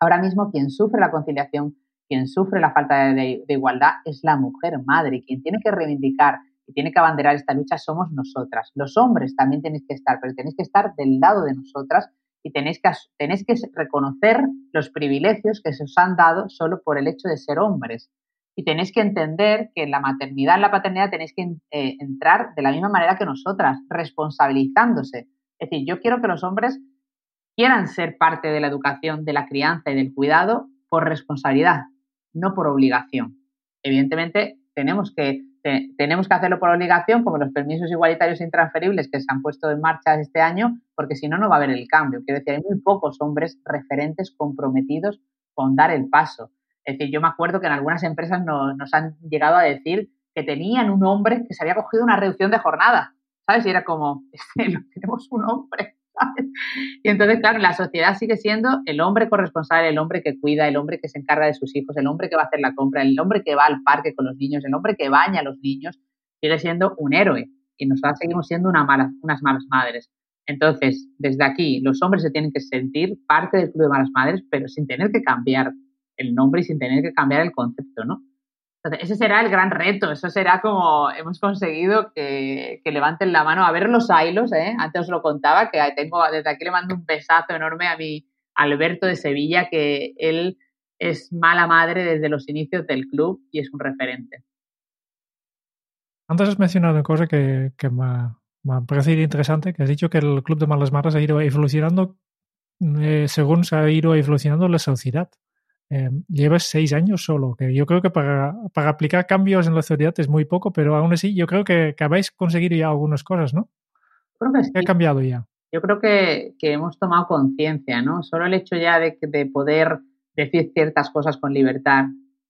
Ahora mismo quien sufre la conciliación, quien sufre la falta de, de igualdad es la mujer madre. Quien tiene que reivindicar y tiene que abanderar esta lucha somos nosotras. Los hombres también tenéis que estar, pero tenéis que estar del lado de nosotras y tenéis que, tenéis que reconocer los privilegios que se os han dado solo por el hecho de ser hombres. Y tenéis que entender que en la maternidad, en la paternidad, tenéis que eh, entrar de la misma manera que nosotras, responsabilizándose. Es decir, yo quiero que los hombres quieran ser parte de la educación, de la crianza y del cuidado por responsabilidad, no por obligación. Evidentemente, tenemos que, tenemos que hacerlo por obligación, como los permisos igualitarios intransferibles que se han puesto en marcha este año, porque si no, no va a haber el cambio. Quiero decir, hay muy pocos hombres referentes comprometidos con dar el paso. Es decir, yo me acuerdo que en algunas empresas nos, nos han llegado a decir que tenían un hombre que se había cogido una reducción de jornada, ¿sabes? Y era como, (laughs) tenemos un hombre (laughs) y entonces, claro, la sociedad sigue siendo el hombre corresponsable, el hombre que cuida, el hombre que se encarga de sus hijos, el hombre que va a hacer la compra, el hombre que va al parque con los niños, el hombre que baña a los niños, sigue siendo un héroe y nosotras seguimos siendo una unas malas madres. Entonces, desde aquí, los hombres se tienen que sentir parte del Club de Malas Madres, pero sin tener que cambiar el nombre y sin tener que cambiar el concepto, ¿no? Ese será el gran reto, eso será como hemos conseguido que, levanten la mano a ver los hilos, ¿eh? antes os lo contaba, que tengo, desde aquí le mando un besazo enorme a mi Alberto de Sevilla, que él es mala madre desde los inicios del club y es un referente. Antes has mencionado una cosa que, me, ha, parecido interesante, que has dicho que el Club de Malas Madres ha ido evolucionando eh, según se ha ido evolucionando la sociedad. Eh, llevas seis años solo, que yo creo que para, para, aplicar cambios en la sociedad es muy poco, pero aún así yo creo que, que habéis conseguido ya algunas cosas, ¿no? Creo que sí. ¿Qué ha cambiado ya? Yo creo que, que hemos tomado conciencia, ¿no? Solo el hecho ya de, de poder decir ciertas cosas con libertad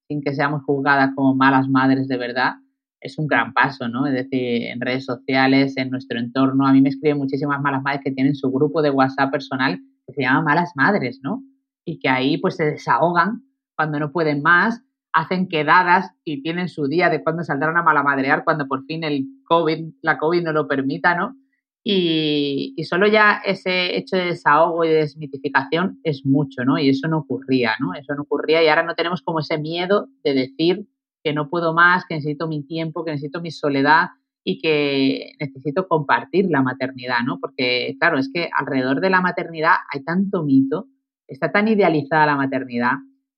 sin que seamos juzgadas como malas madres de verdad, es un gran paso, ¿no? Es decir, en redes sociales, en nuestro entorno, a mí me escriben muchísimas malas madres que tienen su grupo de WhatsApp personal que se llama Malas Madres, ¿no? Y que ahí pues se desahogan cuando no pueden más, hacen quedadas y tienen su día de cuando saldrán a malamadrear cuando por fin el COVID, la COVID no lo permita, ¿no? Y, solo ya ese hecho de desahogo y de desmitificación es mucho, ¿no? Y eso no ocurría, ¿no? Eso no ocurría y ahora no tenemos como ese miedo de decir que no puedo más, que necesito mi tiempo, que necesito mi soledad y que necesito compartir la maternidad, ¿no? Porque, claro, es que alrededor de la maternidad hay tanto mito está tan idealizada la maternidad,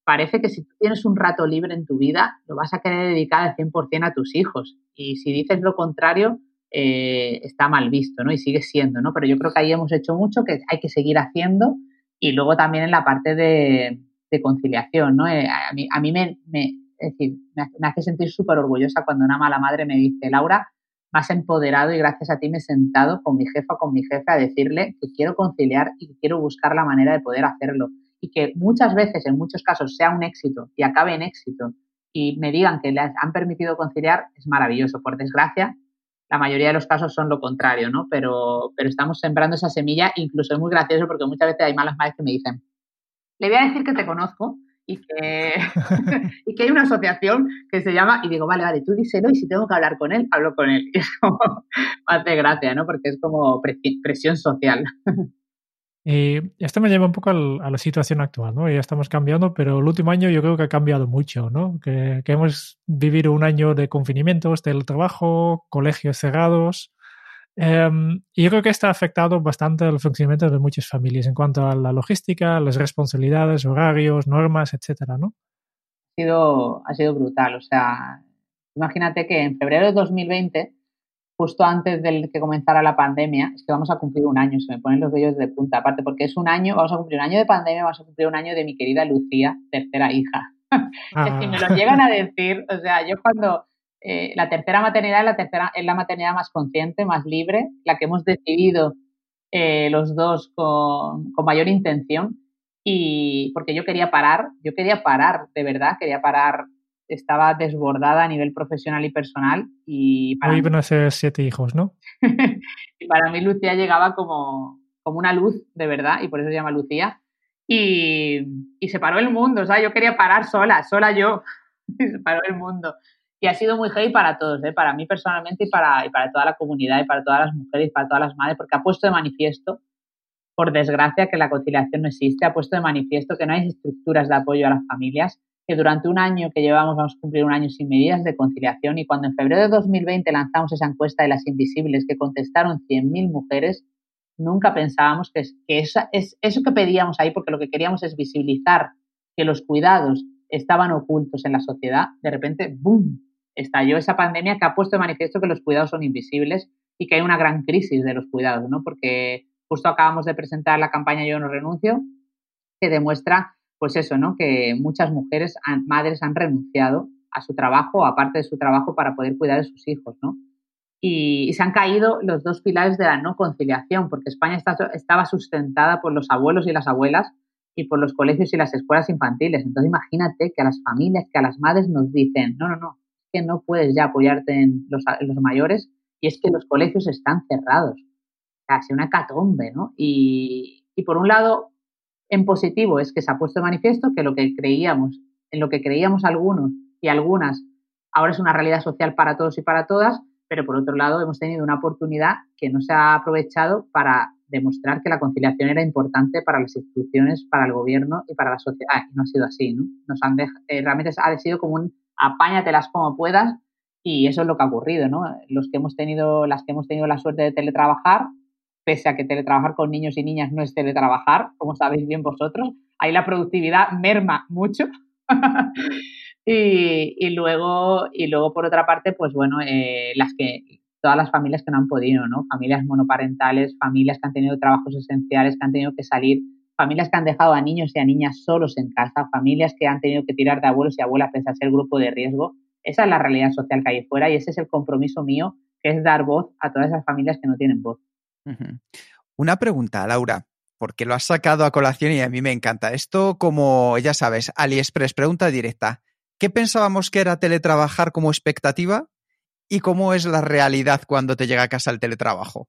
parece que si tú tienes un rato libre en tu vida, lo vas a querer dedicar al 100% a tus hijos. Y si dices lo contrario, eh, está mal visto, ¿no? Y sigue siendo, ¿no? Pero yo creo que ahí hemos hecho mucho, que hay que seguir haciendo. Y luego también en la parte de, conciliación, ¿no? Eh, a mí, a me, me hace sentir súper orgullosa cuando una mala madre me dice, Laura, más empoderado y gracias a ti me he sentado con mi jefa, con mi jefe a decirle que quiero conciliar y que quiero buscar la manera de poder hacerlo. Y que muchas veces, en muchos casos, sea un éxito y acabe en éxito y me digan que les han permitido conciliar, es maravilloso. Por desgracia, la mayoría de los casos son lo contrario, ¿no? Pero, pero estamos sembrando esa semilla, incluso es muy gracioso porque muchas veces hay malas madres que me dicen, le voy a decir que te conozco y (laughs) que, (laughs) y que hay una asociación que se llama, y digo, vale, vale, tú díselo y si tengo que hablar con él, hablo con él. Y (laughs) es como, hace gracia, ¿no? Porque es como presión social. Y esto me lleva un poco a la situación actual, ¿no? Ya estamos cambiando, pero el último año yo creo que ha cambiado mucho, ¿no? Que, que hemos vivido un año de confinamientos, trabajo colegios cerrados, Em, y yo creo que esto ha afectado bastante el funcionamiento de muchas familias en cuanto a la logística, las responsabilidades, horarios, normas, etcétera, ¿no? Ha sido, ha sido brutal. O sea, imagínate que en febrero de 2020, justo antes de que comenzara la pandemia, es que vamos a cumplir un año, se me ponen los vellos de punta, aparte porque es un año, vamos a cumplir un año de pandemia, vamos a cumplir un año de mi querida Lucía, tercera hija. es (laughs) que me lo ah. llegan a decir, o sea, yo cuando eh, la tercera maternidad es la, tercera, es la maternidad más consciente, más libre, la que hemos decidido eh, los dos con, con, mayor intención. Y porque yo quería parar, yo quería parar, de verdad, quería parar. Estaba desbordada a nivel profesional y personal. Y para iban a ser siete hijos, ¿no? (laughs) y para mí Lucía llegaba como, como una luz, de verdad, y por eso se llama Lucía. Y, y se paró el mundo, o sea, yo quería parar sola, sola yo, (laughs) y se paró el mundo y ha sido muy heavy para todos, ¿eh? para mí personalmente y para, y para toda la comunidad y para todas las mujeres y para todas las madres, porque ha puesto de manifiesto, por desgracia, que la conciliación no existe, ha puesto de manifiesto que no hay estructuras de apoyo a las familias, que durante un año que llevamos vamos a cumplir un año sin medidas de conciliación y cuando en febrero de 2020 lanzamos esa encuesta de las invisibles que contestaron 100.000 mujeres, nunca pensábamos que, que esa, es, eso que pedíamos ahí, porque lo que queríamos es visibilizar que los cuidados estaban ocultos en la sociedad, de repente, ¡boom!, estalló esa pandemia que ha puesto de manifiesto que los cuidados son invisibles y que hay una gran crisis de los cuidados, ¿no? Porque justo acabamos de presentar la campaña Yo no renuncio, que demuestra pues eso, ¿no? Que muchas mujeres, madres han renunciado a su trabajo, aparte de su trabajo, para poder cuidar de sus hijos, ¿no? Y, se han caído los dos pilares de la no conciliación, porque España estaba sustentada por los abuelos y las abuelas y por los colegios y las escuelas infantiles. Entonces imagínate que a las familias, que a las madres nos dicen, no, no, no, que no puedes ya apoyarte en los, mayores y es que los colegios están cerrados. Casi una catombe, ¿no? Y, y por un lado, en positivo es que se ha puesto de manifiesto que lo que creíamos, en lo que creíamos algunos y algunas, ahora es una realidad social para todos y para todas, pero por otro lado hemos tenido una oportunidad que no se ha aprovechado para demostrar que la conciliación era importante para las instituciones, para el gobierno y para la sociedad. Y no ha sido así, ¿no? Nos han eh, realmente ha sido como un apáñatelas como puedas y eso es lo que ha ocurrido, ¿no? Los que hemos tenido, las que hemos tenido la suerte de teletrabajar, pese a que teletrabajar con niños y niñas no es teletrabajar, como sabéis bien vosotros, ahí la productividad merma mucho. (laughs) y, luego, y luego, por otra parte, pues bueno, eh, las que todas las familias que no han podido, ¿no? Familias monoparentales, familias que han tenido trabajos esenciales, que han tenido que salir, familias que han dejado a niños y a niñas solos en casa, familias que han tenido que tirar de abuelos y abuelas pese a ser grupo de riesgo. Esa es la realidad social que hay fuera y ese es el compromiso mío, que es dar voz a todas esas familias que no tienen voz. Una pregunta, Laura, porque lo has sacado a colación y a mí me encanta. Esto, como ya sabes, AliExpress, pregunta directa. ¿Qué pensábamos que era teletrabajar como expectativa y cómo es la realidad cuando te llega a casa el teletrabajo.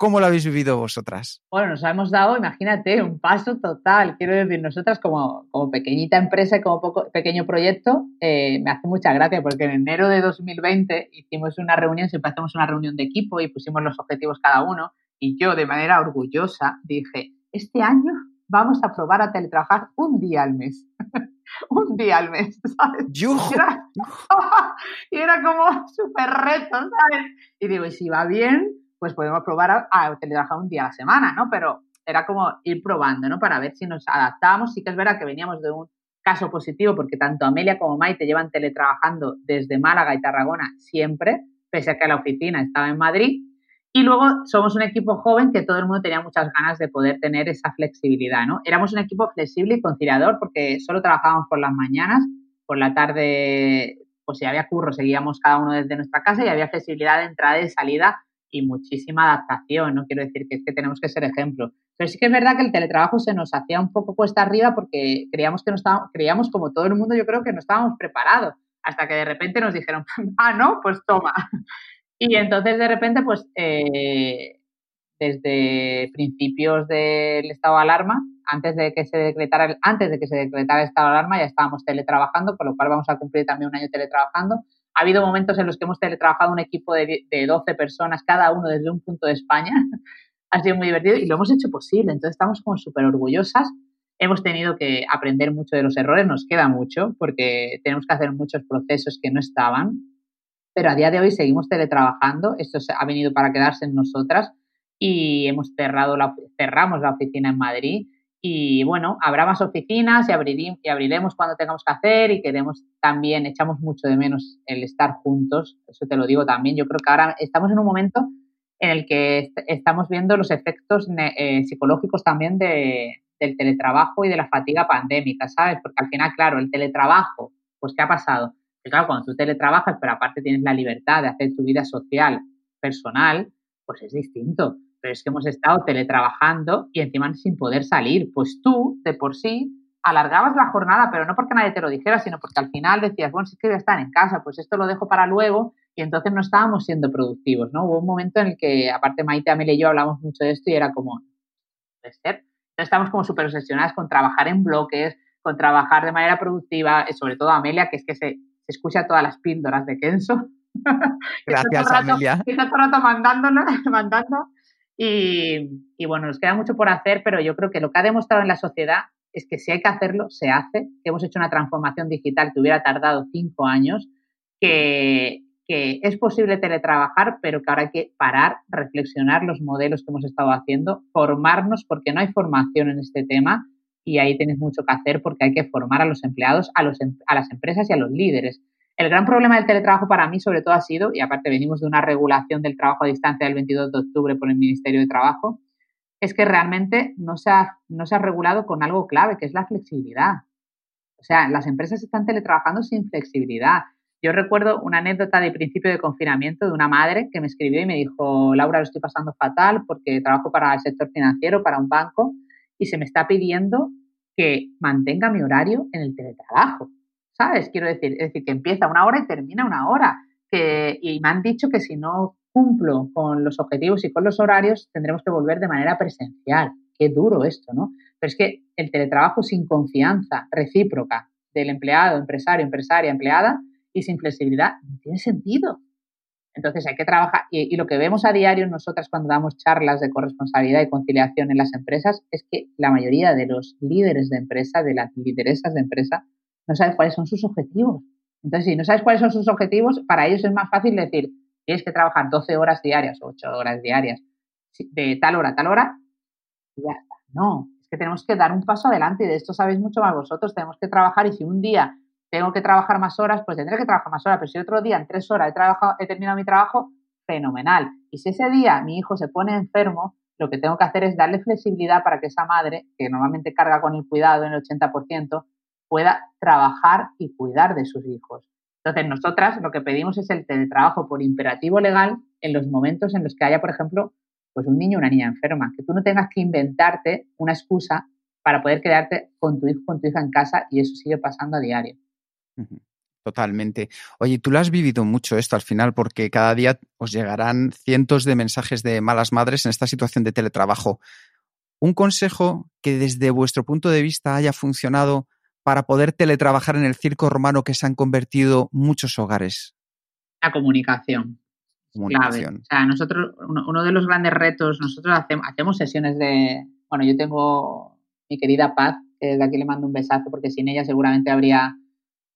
¿Cómo lo habéis vivido vosotras? Bueno, nos hemos dado, imagínate, un paso total. Quiero decir, nosotras como, como pequeñita empresa y como poco, pequeño proyecto, eh, me hace mucha gracia porque en enero de 2020 hicimos una reunión, siempre hacemos una reunión de equipo y pusimos los objetivos cada uno y yo de manera orgullosa dije, este año vamos a probar a teletrabajar un día al mes. (laughs) un día al mes, ¿sabes? Y era, (laughs) y era como súper reto, ¿sabes? Y digo, y si va bien, pues podemos probar a, a, teletrabajar un día a la semana, ¿no? Pero era como ir probando, ¿no? Para ver si nos adaptábamos. Sí que es verdad que veníamos de un caso positivo porque tanto Amelia como Maite llevan teletrabajando desde Málaga y Tarragona siempre, pese a que la oficina estaba en Madrid. Y luego somos un equipo joven que todo el mundo tenía muchas ganas de poder tener esa flexibilidad, ¿no? Éramos un equipo flexible y conciliador porque solo trabajábamos por las mañanas, por la tarde, pues si había curro, seguíamos cada uno desde nuestra casa y había flexibilidad de entrada y salida y muchísima adaptación, no quiero decir que es que tenemos que ser ejemplo. Pero sí que es verdad que el teletrabajo se nos hacía un poco cuesta arriba porque creíamos que no estábamos, creíamos como todo el mundo, yo creo que no estábamos preparados, hasta que de repente nos dijeron, (laughs) ah, no, pues toma. (laughs) Y entonces de repente, pues eh, desde principios del estado de alarma, antes de que se decretara antes de que se decretara el estado de alarma, ya estábamos teletrabajando, con lo cual vamos a cumplir también un año teletrabajando. Ha habido momentos en los que hemos teletrabajado un equipo de, de 12 personas, cada uno desde un punto de España. (laughs) ha sido muy divertido y lo hemos hecho posible. Entonces estamos como súper orgullosas. Hemos tenido que aprender mucho de los errores, nos queda mucho porque tenemos que hacer muchos procesos que no estaban pero a día de hoy seguimos teletrabajando, esto ha venido para quedarse en nosotras y hemos cerrado la, cerramos la oficina en Madrid y bueno, habrá más oficinas y, y abriremos cuando tengamos que hacer y queremos también, echamos mucho de menos el estar juntos, eso te lo digo también, yo creo que ahora estamos en un momento en el que estamos viendo los efectos eh, psicológicos también de, del teletrabajo y de la fatiga pandémica, ¿sabes? Porque al final, claro, el teletrabajo, pues ¿qué ha pasado? claro, cuando tú teletrabajas, pero aparte tienes la libertad de hacer tu vida social, personal, pues es distinto. Pero es que hemos estado teletrabajando y encima sin poder salir. Pues tú, de por sí, alargabas la jornada, pero no porque nadie te lo dijera, sino porque al final decías, bueno, si es que voy a estar en casa, pues esto lo dejo para luego y entonces no estábamos siendo productivos, ¿no? Hubo un momento en el que, aparte Maite, Amelia y yo hablamos mucho de esto y era como, puede ser. Entonces estamos como súper obsesionadas con trabajar en bloques, con trabajar de manera productiva, sobre todo Amelia, que es que se, escucha todas las píldoras de Kenzo. (laughs) Gracias, Amelia. Está todo el rato mandándonos, (laughs) mandando. Y, bueno, nos queda mucho por hacer, pero yo creo que lo que ha demostrado en la sociedad es que si hay que hacerlo, se hace, que hemos hecho una transformación digital que hubiera tardado cinco años, que, que es posible teletrabajar, pero que ahora hay que parar, reflexionar los modelos que hemos estado haciendo, formarnos, porque no hay formación en este tema, y ahí tienes mucho que hacer porque hay que formar a los empleados, a, los, em, a las empresas y a los líderes. El gran problema del teletrabajo para mí, sobre todo, ha sido, y aparte venimos de una regulación del trabajo a distancia del 22 de octubre por el Ministerio de Trabajo, es que realmente no se, ha, no se ha regulado con algo clave, que es la flexibilidad. O sea, las empresas están teletrabajando sin flexibilidad. Yo recuerdo una anécdota de principio de confinamiento de una madre que me escribió y me dijo, Laura, lo estoy pasando fatal porque trabajo para el sector financiero, para un banco, y se me está pidiendo que mantenga mi horario en el teletrabajo. ¿Sabes? Quiero decir, es decir, que empieza una hora y termina una hora. Que, y me han dicho que si no cumplo con los objetivos y con los horarios, tendremos que volver de manera presencial. Qué duro esto, ¿no? Pero es que el teletrabajo sin confianza recíproca del empleado, empresario, empresaria, empleada, y sin flexibilidad no tiene sentido. Entonces hay que trabajar y, lo que vemos a diario nosotras cuando damos charlas de corresponsabilidad y conciliación en las empresas es que la mayoría de los líderes de empresa, de las lideresas de empresa, no saben cuáles son sus objetivos. Entonces, si no sabes cuáles son sus objetivos, para ellos es más fácil decir, tienes que trabajar 12 horas diarias o 8 horas diarias de tal hora a tal hora y ya está. No, es que tenemos que dar un paso adelante y de esto sabéis mucho más vosotros. Tenemos que trabajar y si un día tengo que trabajar más horas, pues tendré que trabajar más horas, pero si otro día en tres horas he, trabajado, he terminado mi trabajo, fenomenal. Y si ese día mi hijo se pone enfermo, lo que tengo que hacer es darle flexibilidad para que esa madre, que normalmente carga con el cuidado en el 80%, pueda trabajar y cuidar de sus hijos. Entonces, nosotras lo que pedimos es el teletrabajo por imperativo legal en los momentos en los que haya, por ejemplo, pues un niño o una niña enferma, que tú no tengas que inventarte una excusa para poder quedarte con tu hijo, con tu hija en casa y eso sigue pasando a diario. Totalmente. Oye, tú lo has vivido mucho esto al final porque cada día os llegarán cientos de mensajes de malas madres en esta situación de teletrabajo. ¿Un consejo que desde vuestro punto de vista haya funcionado para poder teletrabajar en el circo romano que se han convertido muchos hogares? La comunicación. Comunicación. O sea, nosotros, uno, de los grandes retos, nosotros hacemos, hacemos sesiones de, bueno, yo tengo mi querida Paz, que de aquí le mando un besazo porque sin ella seguramente habría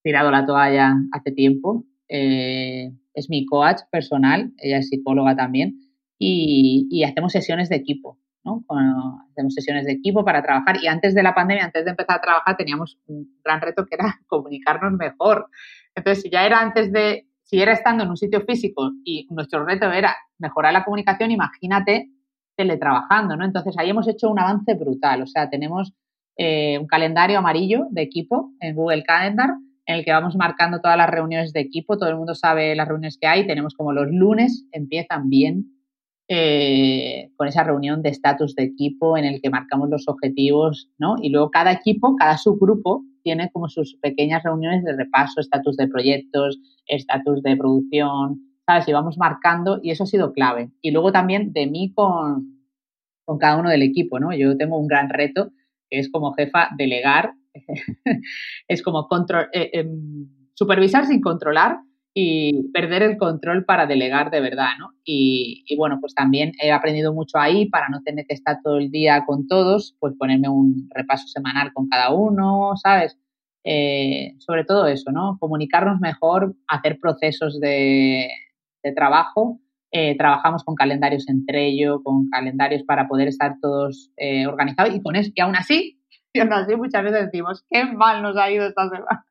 tirado la toalla hace tiempo. Eh, es mi coach personal, ella es psicóloga también, y, hacemos sesiones de equipo, ¿no? hacemos sesiones de equipo para trabajar y antes de la pandemia, antes de empezar a trabajar, teníamos un gran reto que era (laughs) comunicarnos mejor. Entonces, si ya era antes de, si era estando en un sitio físico y nuestro reto era mejorar la comunicación, imagínate teletrabajando, ¿no? Entonces, ahí hemos hecho un avance brutal, o sea, tenemos eh, un calendario amarillo de equipo en Google Calendar en el que vamos marcando todas las reuniones de equipo, todo el mundo sabe las reuniones que hay, tenemos como los lunes empiezan bien eh, con esa reunión de estatus de equipo en el que marcamos los objetivos, ¿no? Y luego cada equipo, cada subgrupo tiene como sus pequeñas reuniones de repaso, estatus de proyectos, estatus de producción, ¿sabes? Y vamos marcando y eso ha sido clave. Y luego también de mí con, con cada uno del equipo, ¿no? Yo tengo un gran reto que es como jefa delegar (laughs) es como control, eh, em, supervisar sin controlar y perder el control para delegar de verdad, ¿no? Y, bueno, pues también he aprendido mucho ahí para no tener que estar todo el día con todos, pues ponerme un repaso semanal con cada uno, ¿sabes? Eh, sobre todo eso, ¿no? Comunicarnos mejor, hacer procesos de, trabajo. Eh, trabajamos con calendarios entre ellos, con calendarios para poder estar todos organizados y con eso, y aún así (laughs) así muchas veces decimos, qué mal nos ha ido esta semana.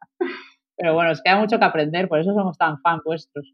Pero bueno, os queda mucho que aprender, por eso somos tan fan vuestros.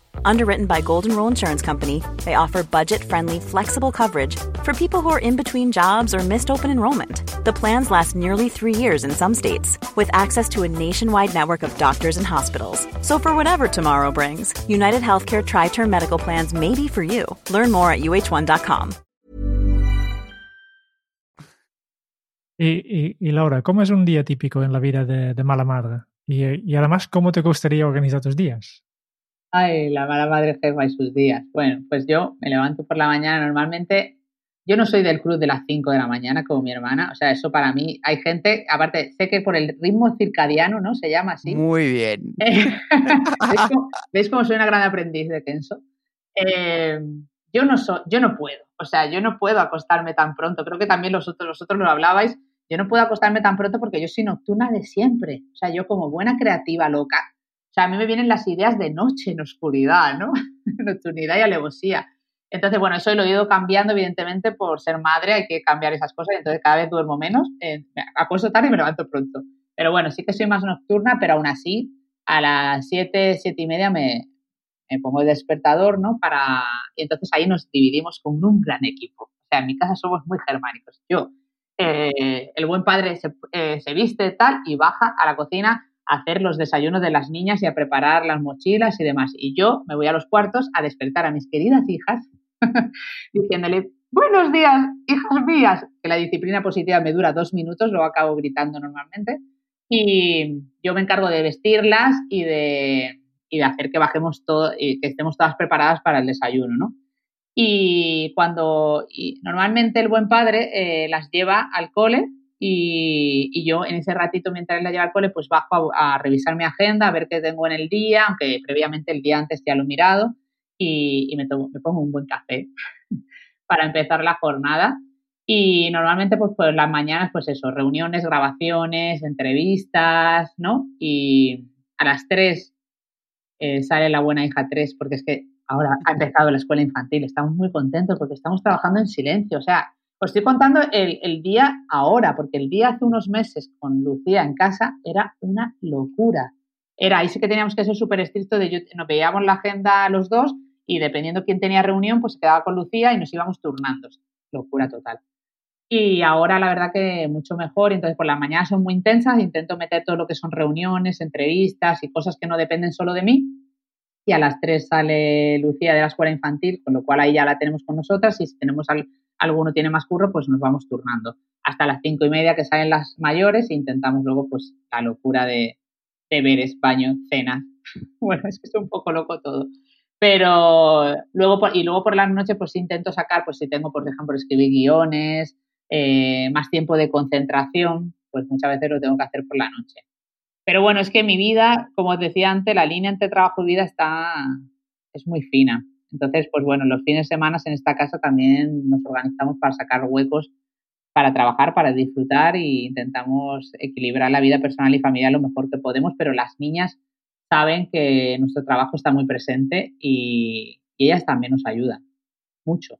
Underwritten by Golden Rule Insurance Company, they offer budget-friendly, flexible coverage for people who are in between jobs or missed open enrollment. The plans last nearly three years in some states, with access to a nationwide network of doctors and hospitals. So for whatever tomorrow brings, United Healthcare Tri-Term Medical Plans may be for you. Learn more at uh1.com. Y, y, y, Laura, ¿cómo es un día típico en la vida de, de Mala Madre? Y, y además, ¿cómo te gustaría organizar tus días? Ay, la mala madre jefa y sus días. Bueno, pues yo me levanto por la mañana normalmente yo no soy del club de las 5 de la mañana como mi hermana, o sea, eso para mí, hay gente, aparte, sé que por el ritmo circadiano, ¿no? Se llama así. Muy bien. (laughs) ¿Veis, cómo, soy una gran aprendiz de Kenso? Eh, yo no soy, yo no puedo, o sea, yo no puedo acostarme tan pronto, creo que también los otros, los otros lo hablabais, yo no puedo acostarme tan pronto porque yo soy nocturna de siempre, o sea, yo como buena creativa loca, o sea, a mí me vienen las ideas de noche en oscuridad, ¿no? (laughs) Nocturnidad y alevosía. Entonces, bueno, eso lo he ido cambiando, evidentemente, por ser madre, hay que cambiar esas cosas, entonces cada vez duermo menos, eh, me acuesto tarde y me levanto pronto. Pero bueno, sí que soy más nocturna, pero aún así, a las 7, 7 y media me, pongo el despertador, ¿no? Para, y entonces ahí nos dividimos con un gran equipo. O sea, en mi casa somos muy germánicos. Yo, eh, el buen padre se, eh, se viste tal y baja a la cocina hacer los desayunos de las niñas y a preparar las mochilas y demás. Y yo me voy a los cuartos a despertar a mis queridas hijas (laughs) diciéndole, buenos días, hijas mías, que la disciplina positiva me dura dos minutos, lo acabo gritando normalmente, y yo me encargo de vestirlas y de, y de hacer que bajemos todo, y que estemos todas preparadas para el desayuno, ¿no? Y cuando, normalmente el buen padre eh, las lleva al cole y, y, yo en ese ratito mientras la lleva al cole, pues bajo a, a, revisar mi agenda, a ver qué tengo en el día, aunque previamente el día antes ya lo he mirado, y, me, tomo, me pongo un buen café (laughs) para empezar la jornada. Y normalmente, pues por las mañanas, pues eso, reuniones, grabaciones, entrevistas, ¿no? Y a las 3 eh, sale la buena hija 3, porque es que ahora ha empezado la escuela infantil. Estamos muy contentos porque estamos trabajando en silencio. O sea, os estoy contando el, día ahora, porque el día hace unos meses con Lucía en casa era una locura. Era, ahí sí que teníamos que ser súper estrictos de, nos veíamos la agenda los dos y dependiendo quién tenía reunión, pues quedaba con Lucía y nos íbamos turnando. Locura total. Y ahora la verdad que mucho mejor, entonces por las mañanas son muy intensas, intento meter todo lo que son reuniones, entrevistas y cosas que no dependen solo de mí. Y a las 3 sale Lucía de la escuela infantil, con lo cual ahí ya la tenemos con nosotras y si tenemos alguno tiene más curro, pues nos vamos turnando. Hasta las cinco y media que salen las mayores e intentamos luego pues la locura de, de ver España, cena. (laughs) Bueno, es que es un poco loco todo. Pero luego, por, y luego por la noche, pues intento sacar, pues si tengo, por ejemplo, escribir guiones, eh, más tiempo de concentración, pues muchas veces lo tengo que hacer por la noche. Pero bueno, es que mi vida, como os decía antes, la línea entre trabajo y vida está, es muy fina. Entonces, pues bueno, los fines de semana en esta casa también nos organizamos para sacar huecos para trabajar, para disfrutar e intentamos equilibrar la vida personal y familiar lo mejor que podemos, pero las niñas saben que nuestro trabajo está muy presente y, ellas también nos ayudan mucho.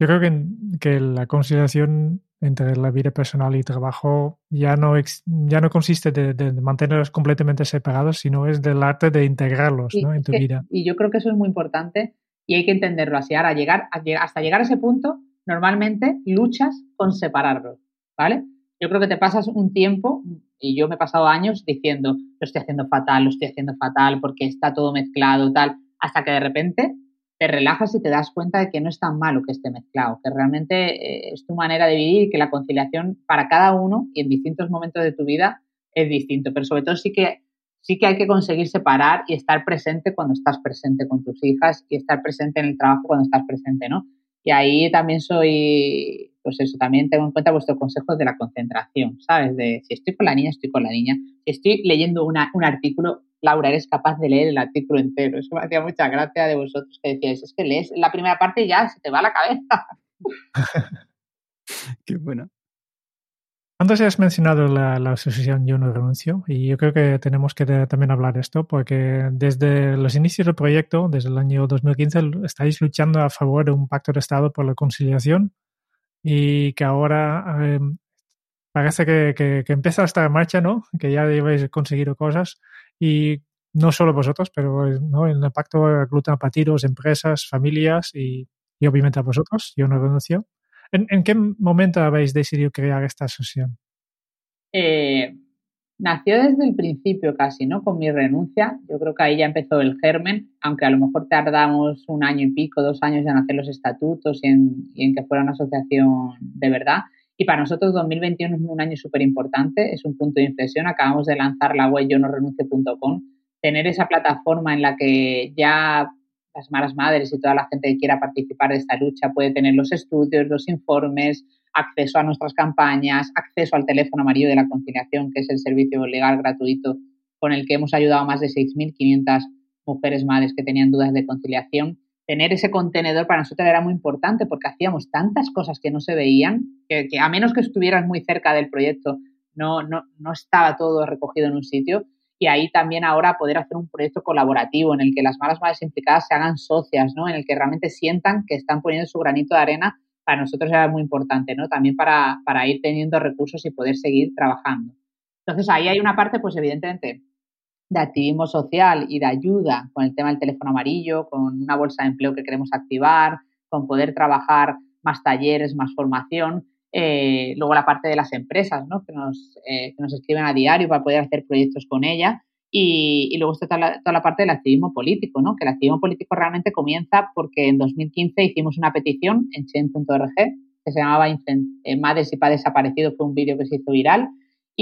Yo creo que, que, la conciliación entre la vida personal y trabajo ya no, ya no consiste de, mantenerlos completamente separados, sino es del arte de integrarlos ¿no? en tu vida. Y yo creo que eso es muy importante y hay que entenderlo así. Ahora, llegar, hasta llegar a ese punto, normalmente luchas con separarlos, ¿vale? Yo creo que te pasas un tiempo, y yo me he pasado años diciendo, lo estoy haciendo fatal, lo estoy haciendo fatal, porque está todo mezclado, tal, hasta que de repente te relajas y te das cuenta de que no es tan malo que esté mezclado, que realmente eh, es tu manera de vivir y que la conciliación para cada uno y en distintos momentos de tu vida es distinto, pero sobre todo sí que sí que hay que conseguir separar y estar presente cuando estás presente con tus hijas y estar presente en el trabajo cuando estás presente, ¿no? Y ahí también soy pues eso, también tengo en cuenta vuestros consejos de la concentración, ¿sabes? De si estoy con la niña, estoy con la niña. Estoy leyendo un artículo, Laura, eres capaz de leer el artículo entero. Eso me hacía mucha gracia de vosotros que decíais, es que lees la primera parte y ya se te va la cabeza. (laughs) Qué bueno. Antes has mencionado la, la, asociación Yo no renuncio y yo creo que tenemos que también hablar de esto porque desde los inicios del proyecto, desde el año 2015, estáis luchando a favor de un pacto de Estado por la conciliación y que ahora eh, parece que, que, que, empieza a estar en marcha, ¿no? Que ya habéis conseguido cosas y no solo vosotros, pero ¿no? el pacto aglutina a patiros, empresas, familias y, y, obviamente a vosotros. Yo no renuncio. ¿En, ¿En, qué momento habéis decidido crear esta asociación? Eh, nació desde el principio casi, ¿no? Con mi renuncia. Yo creo que ahí ya empezó el germen, aunque a lo mejor tardamos un año y pico, dos años en hacer los estatutos y en, y en que fuera una asociación de verdad. Y para nosotros 2021 es un año súper importante, es un punto de inflexión. Acabamos de lanzar la web yo no. Tener esa plataforma en la que ya las malas madres y toda la gente que quiera participar de esta lucha puede tener los estudios, los informes, acceso a nuestras campañas, acceso al teléfono amarillo de la conciliación, que es el servicio legal gratuito con el que hemos ayudado a más de 6.500 mujeres madres que tenían dudas de conciliación. Tener ese contenedor para nosotros era muy importante porque hacíamos tantas cosas que no se veían, que, a menos que estuvieras muy cerca del proyecto, no, no, no estaba todo recogido en un sitio. Y ahí también ahora poder hacer un proyecto colaborativo en el que las malas madres implicadas se hagan socias, ¿no? En el que realmente sientan que están poniendo su granito de arena, para nosotros era muy importante, ¿no? También para, para ir teniendo recursos y poder seguir trabajando. Entonces ahí hay una parte, pues evidentemente, de activismo social y de ayuda con el tema del teléfono amarillo, con una bolsa de empleo que queremos activar, con poder trabajar más talleres, más formación. Eh, luego la parte de las empresas, ¿no? que, nos, eh, que nos escriben a diario para poder hacer proyectos con ella. Y, luego está toda la, toda la, parte del activismo político, ¿no? que el activismo político realmente comienza porque en 2015 hicimos una petición en chen.org que se llamaba eh, Madres y Padres Desaparecidos, fue un vídeo que se hizo viral,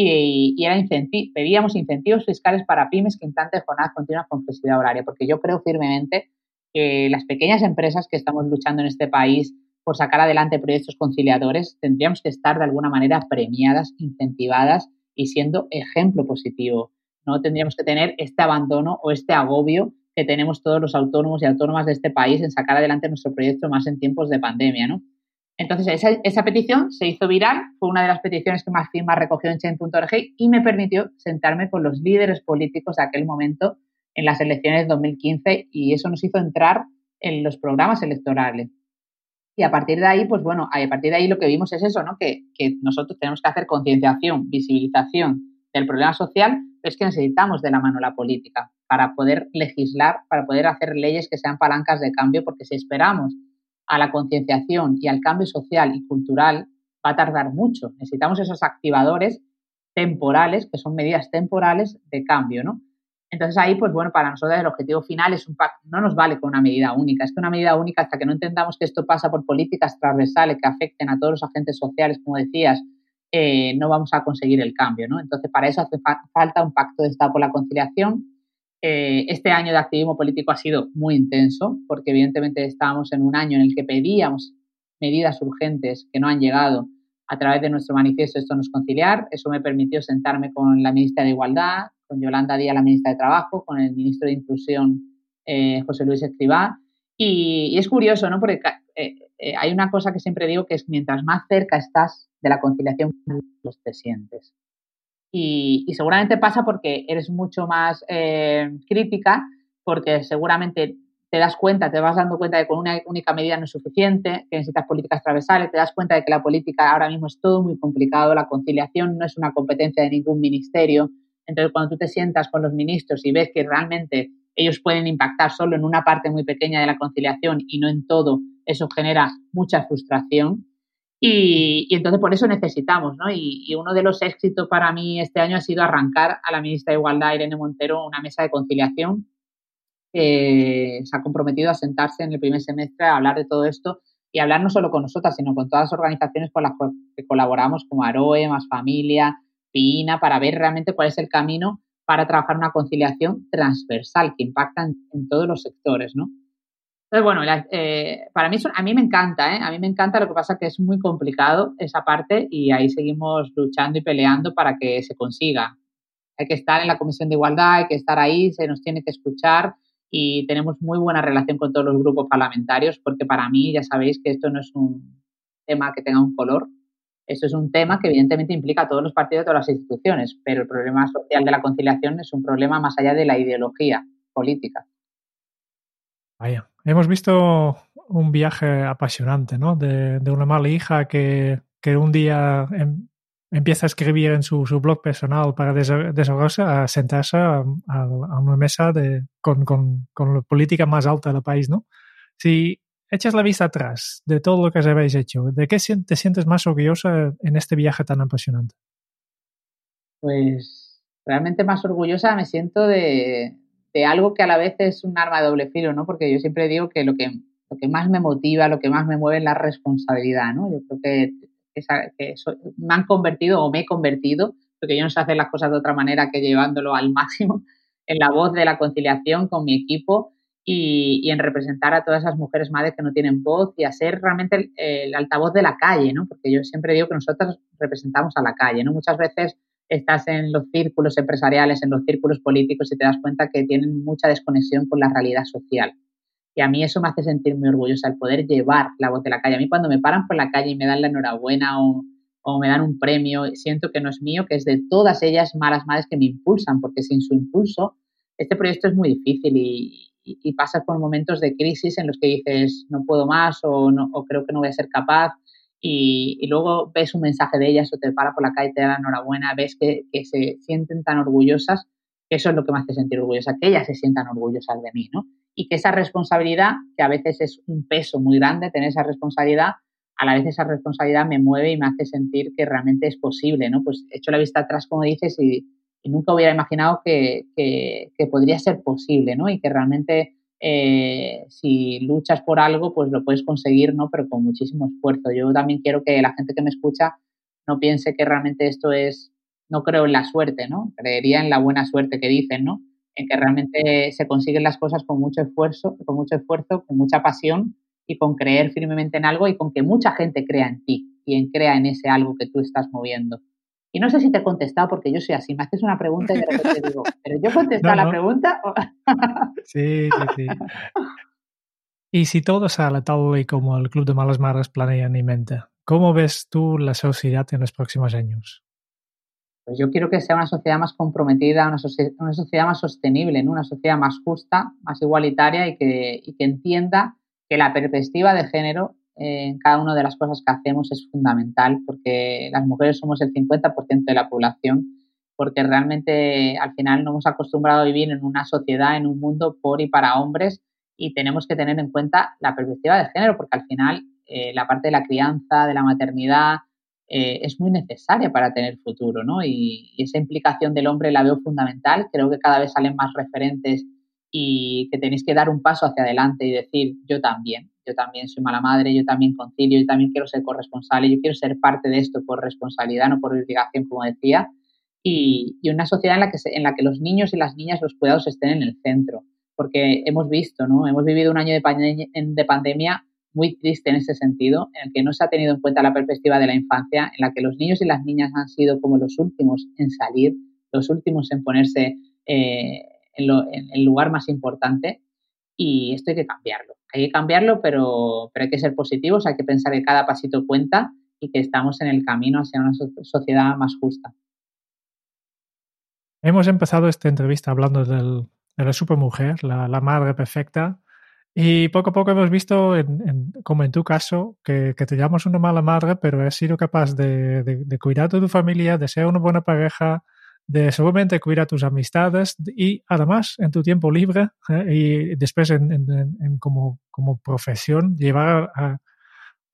y, pedíamos incentivos fiscales para pymes que implanten jornadas continuas con flexibilidad horaria, porque yo creo firmemente que las pequeñas empresas que estamos luchando en este país por sacar adelante proyectos conciliadores tendríamos que estar de alguna manera premiadas, incentivadas y siendo ejemplo positivo. No tendríamos que tener este abandono o este agobio que tenemos todos los autónomos y autónomas de este país en sacar adelante nuestro proyecto más en tiempos de pandemia, ¿no? Entonces, esa, petición se hizo viral, fue una de las peticiones que más firmas recogió en Chain.org y me permitió sentarme con los líderes políticos de aquel momento en las elecciones de 2015 y eso nos hizo entrar en los programas electorales. Y a partir de ahí, pues bueno, a partir de ahí lo que vimos es eso, ¿no? Que, que nosotros tenemos que hacer concienciación, visibilización del problema social, pero es que necesitamos de la mano la política para poder legislar, para poder hacer leyes que sean palancas de cambio, porque si esperamos a la concienciación y al cambio social y cultural va a tardar mucho. Necesitamos esos activadores temporales, que son medidas temporales de cambio, ¿no? Entonces ahí, pues bueno, para nosotros el objetivo final es un pacto, no nos vale con una medida única, es que una medida única hasta que no entendamos que esto pasa por políticas transversales que afecten a todos los agentes sociales, como decías, eh, no vamos a conseguir el cambio, ¿no? Entonces para eso hace falta un pacto de Estado por la conciliación eh, este año de activismo político ha sido muy intenso porque evidentemente estábamos en un año en el que pedíamos medidas urgentes que no han llegado a través de nuestro manifiesto Esto no es conciliar. Eso me permitió sentarme con la ministra de Igualdad, con Yolanda Díaz, la ministra de Trabajo, con el ministro de Inclusión, eh, José Luis Escribá. Y, es curioso, ¿no? Porque eh, hay una cosa que siempre digo que es mientras más cerca estás de la conciliación, más te sientes. Y, seguramente pasa porque eres mucho más eh, crítica, porque seguramente te das cuenta, te vas dando cuenta de que con una única medida no es suficiente, que necesitas políticas transversales, te das cuenta de que la política ahora mismo es todo muy complicado, la conciliación no es una competencia de ningún ministerio. Entonces, cuando tú te sientas con los ministros y ves que realmente ellos pueden impactar solo en una parte muy pequeña de la conciliación y no en todo, eso genera mucha frustración. Y, entonces por eso necesitamos, ¿no? Y, uno de los éxitos para mí este año ha sido arrancar a la ministra de Igualdad, Irene Montero, una mesa de conciliación que se ha comprometido a sentarse en el primer semestre a hablar de todo esto y hablar no solo con nosotras, sino con todas las organizaciones con las que colaboramos, como Aroe, Más Familia, PINA, para ver realmente cuál es el camino para trabajar una conciliación transversal que impacta en, en todos los sectores, ¿no? Entonces, bueno, eh, para mí, a mí me encanta, ¿eh? A mí me encanta, lo que pasa que es muy complicado esa parte y ahí seguimos luchando y peleando para que se consiga. Hay que estar en la Comisión de Igualdad, hay que estar ahí, se nos tiene que escuchar y tenemos muy buena relación con todos los grupos parlamentarios porque para mí ya sabéis que esto no es un tema que tenga un color, esto es un tema que evidentemente implica a todos los partidos, todas las instituciones, pero el problema social de la conciliación es un problema más allá de la ideología política. Vaya, hemos visto un viaje apasionante, ¿no? De, una mala hija que, un día em, empieza a escribir en su, blog personal para desahogarse, a sentarse a, una mesa de, con, la política más alta del país, ¿no? Si echas la vista atrás de todo lo que habéis hecho, ¿de qué te sientes más orgullosa en este viaje tan apasionante? Pues realmente más orgullosa me siento de, de algo que a la vez es un arma de doble filo, ¿no? Porque yo siempre digo que lo que, lo que más me motiva, lo que más me mueve es la responsabilidad, ¿no? Yo creo que, me han convertido o me he convertido, porque yo no sé hacer las cosas de otra manera que llevándolo al (laughs) máximo, en la voz de la conciliación con mi equipo y, en representar a todas esas mujeres madres que no tienen voz y a ser realmente el, altavoz de la calle, ¿no? Porque yo siempre digo que nosotros representamos a la calle, ¿no? Muchas veces estás en los círculos empresariales, en los círculos políticos y te das cuenta que tienen mucha desconexión con la realidad social. Y a mí eso me hace sentir muy orgullosa, el poder llevar la voz de la calle. A mí cuando me paran por la calle y me dan la enhorabuena o, me dan un premio, siento que no es mío, que es de todas ellas malas madres que me impulsan, porque sin su impulso este proyecto es muy difícil y, y, pasas por momentos de crisis en los que dices no puedo más o, no, o creo que no voy a ser capaz y, luego ves un mensaje de ellas o te para por la calle y te da la enhorabuena, ves que, que, se sienten tan orgullosas, que eso es lo que me hace sentir orgullosa, que ellas se sientan orgullosas de mí, ¿no? Y que esa responsabilidad, que a veces es un peso muy grande tener esa responsabilidad, a la vez esa responsabilidad me mueve y me hace sentir que realmente es posible, ¿no? Pues hecho la vista atrás, como dices, y, nunca hubiera imaginado que, podría ser posible, ¿no? Y que realmente eh, si luchas por algo, pues lo puedes conseguir, ¿no? Pero con muchísimo esfuerzo. Yo también quiero que la gente que me escucha no piense que realmente esto es, no creo en la suerte, ¿no? Creería en la buena suerte que dicen, ¿no? En que realmente se consiguen las cosas con mucho esfuerzo, con mucho esfuerzo, con mucha pasión y con creer firmemente en algo y con que mucha gente crea en ti y en crea en ese algo que tú estás moviendo. Y no sé si te he contestado porque yo soy así, me haces una pregunta y de repente (laughs) digo, ¿pero yo contesté la pregunta? sí, sí, sí. Y si todo sale tal y como el Club de Malas Maras planean y mente, ¿cómo ves tú la sociedad en los próximos años? Pues yo quiero que sea una sociedad más comprometida, una, sociedad más sostenible, una sociedad más justa, más igualitaria y que, y que entienda que la perspectiva de género en cada una de las cosas que hacemos es fundamental porque las mujeres somos el 50% de la población, porque realmente al final nos hemos acostumbrado a vivir en una sociedad, en un mundo por y para hombres y tenemos que tener en cuenta la perspectiva de género porque al final eh, la parte de la crianza, de la maternidad, eh, es muy necesaria para tener futuro, ¿no? Y, y, esa implicación del hombre la veo fundamental. Creo que cada vez salen más referentes y que tenéis que dar un paso hacia adelante y decir, yo también, yo también soy mala madre, yo también concilio, yo también quiero ser corresponsable, yo quiero ser parte de esto por responsabilidad, no por obligación, como decía, y, una sociedad en la, que en la que los niños y las niñas, los cuidados estén en el centro, porque hemos visto, ¿no? Hemos vivido un año de, pandemia, de pandemia muy triste en ese sentido, en el que no se ha tenido en cuenta la perspectiva de la infancia, en la que los niños y las niñas han sido como los últimos en salir, los últimos en ponerse eh, en, el lugar más importante y esto hay que cambiarlo. Hay que cambiarlo, pero, pero hay que ser positivos, hay que pensar que cada pasito cuenta y que estamos en el camino hacia una sociedad más justa. Hemos empezado esta entrevista hablando del, de la supermujer, la, la, madre perfecta, y poco a poco hemos visto, en, como en tu caso, que, te llamas una mala madre, pero has sido capaz de, de, de, cuidar de tu familia, de ser una buena pareja, de seguramente cuidar tus amistades y además en tu tiempo libre ¿eh? y después en, en, como, como, profesión llevar a,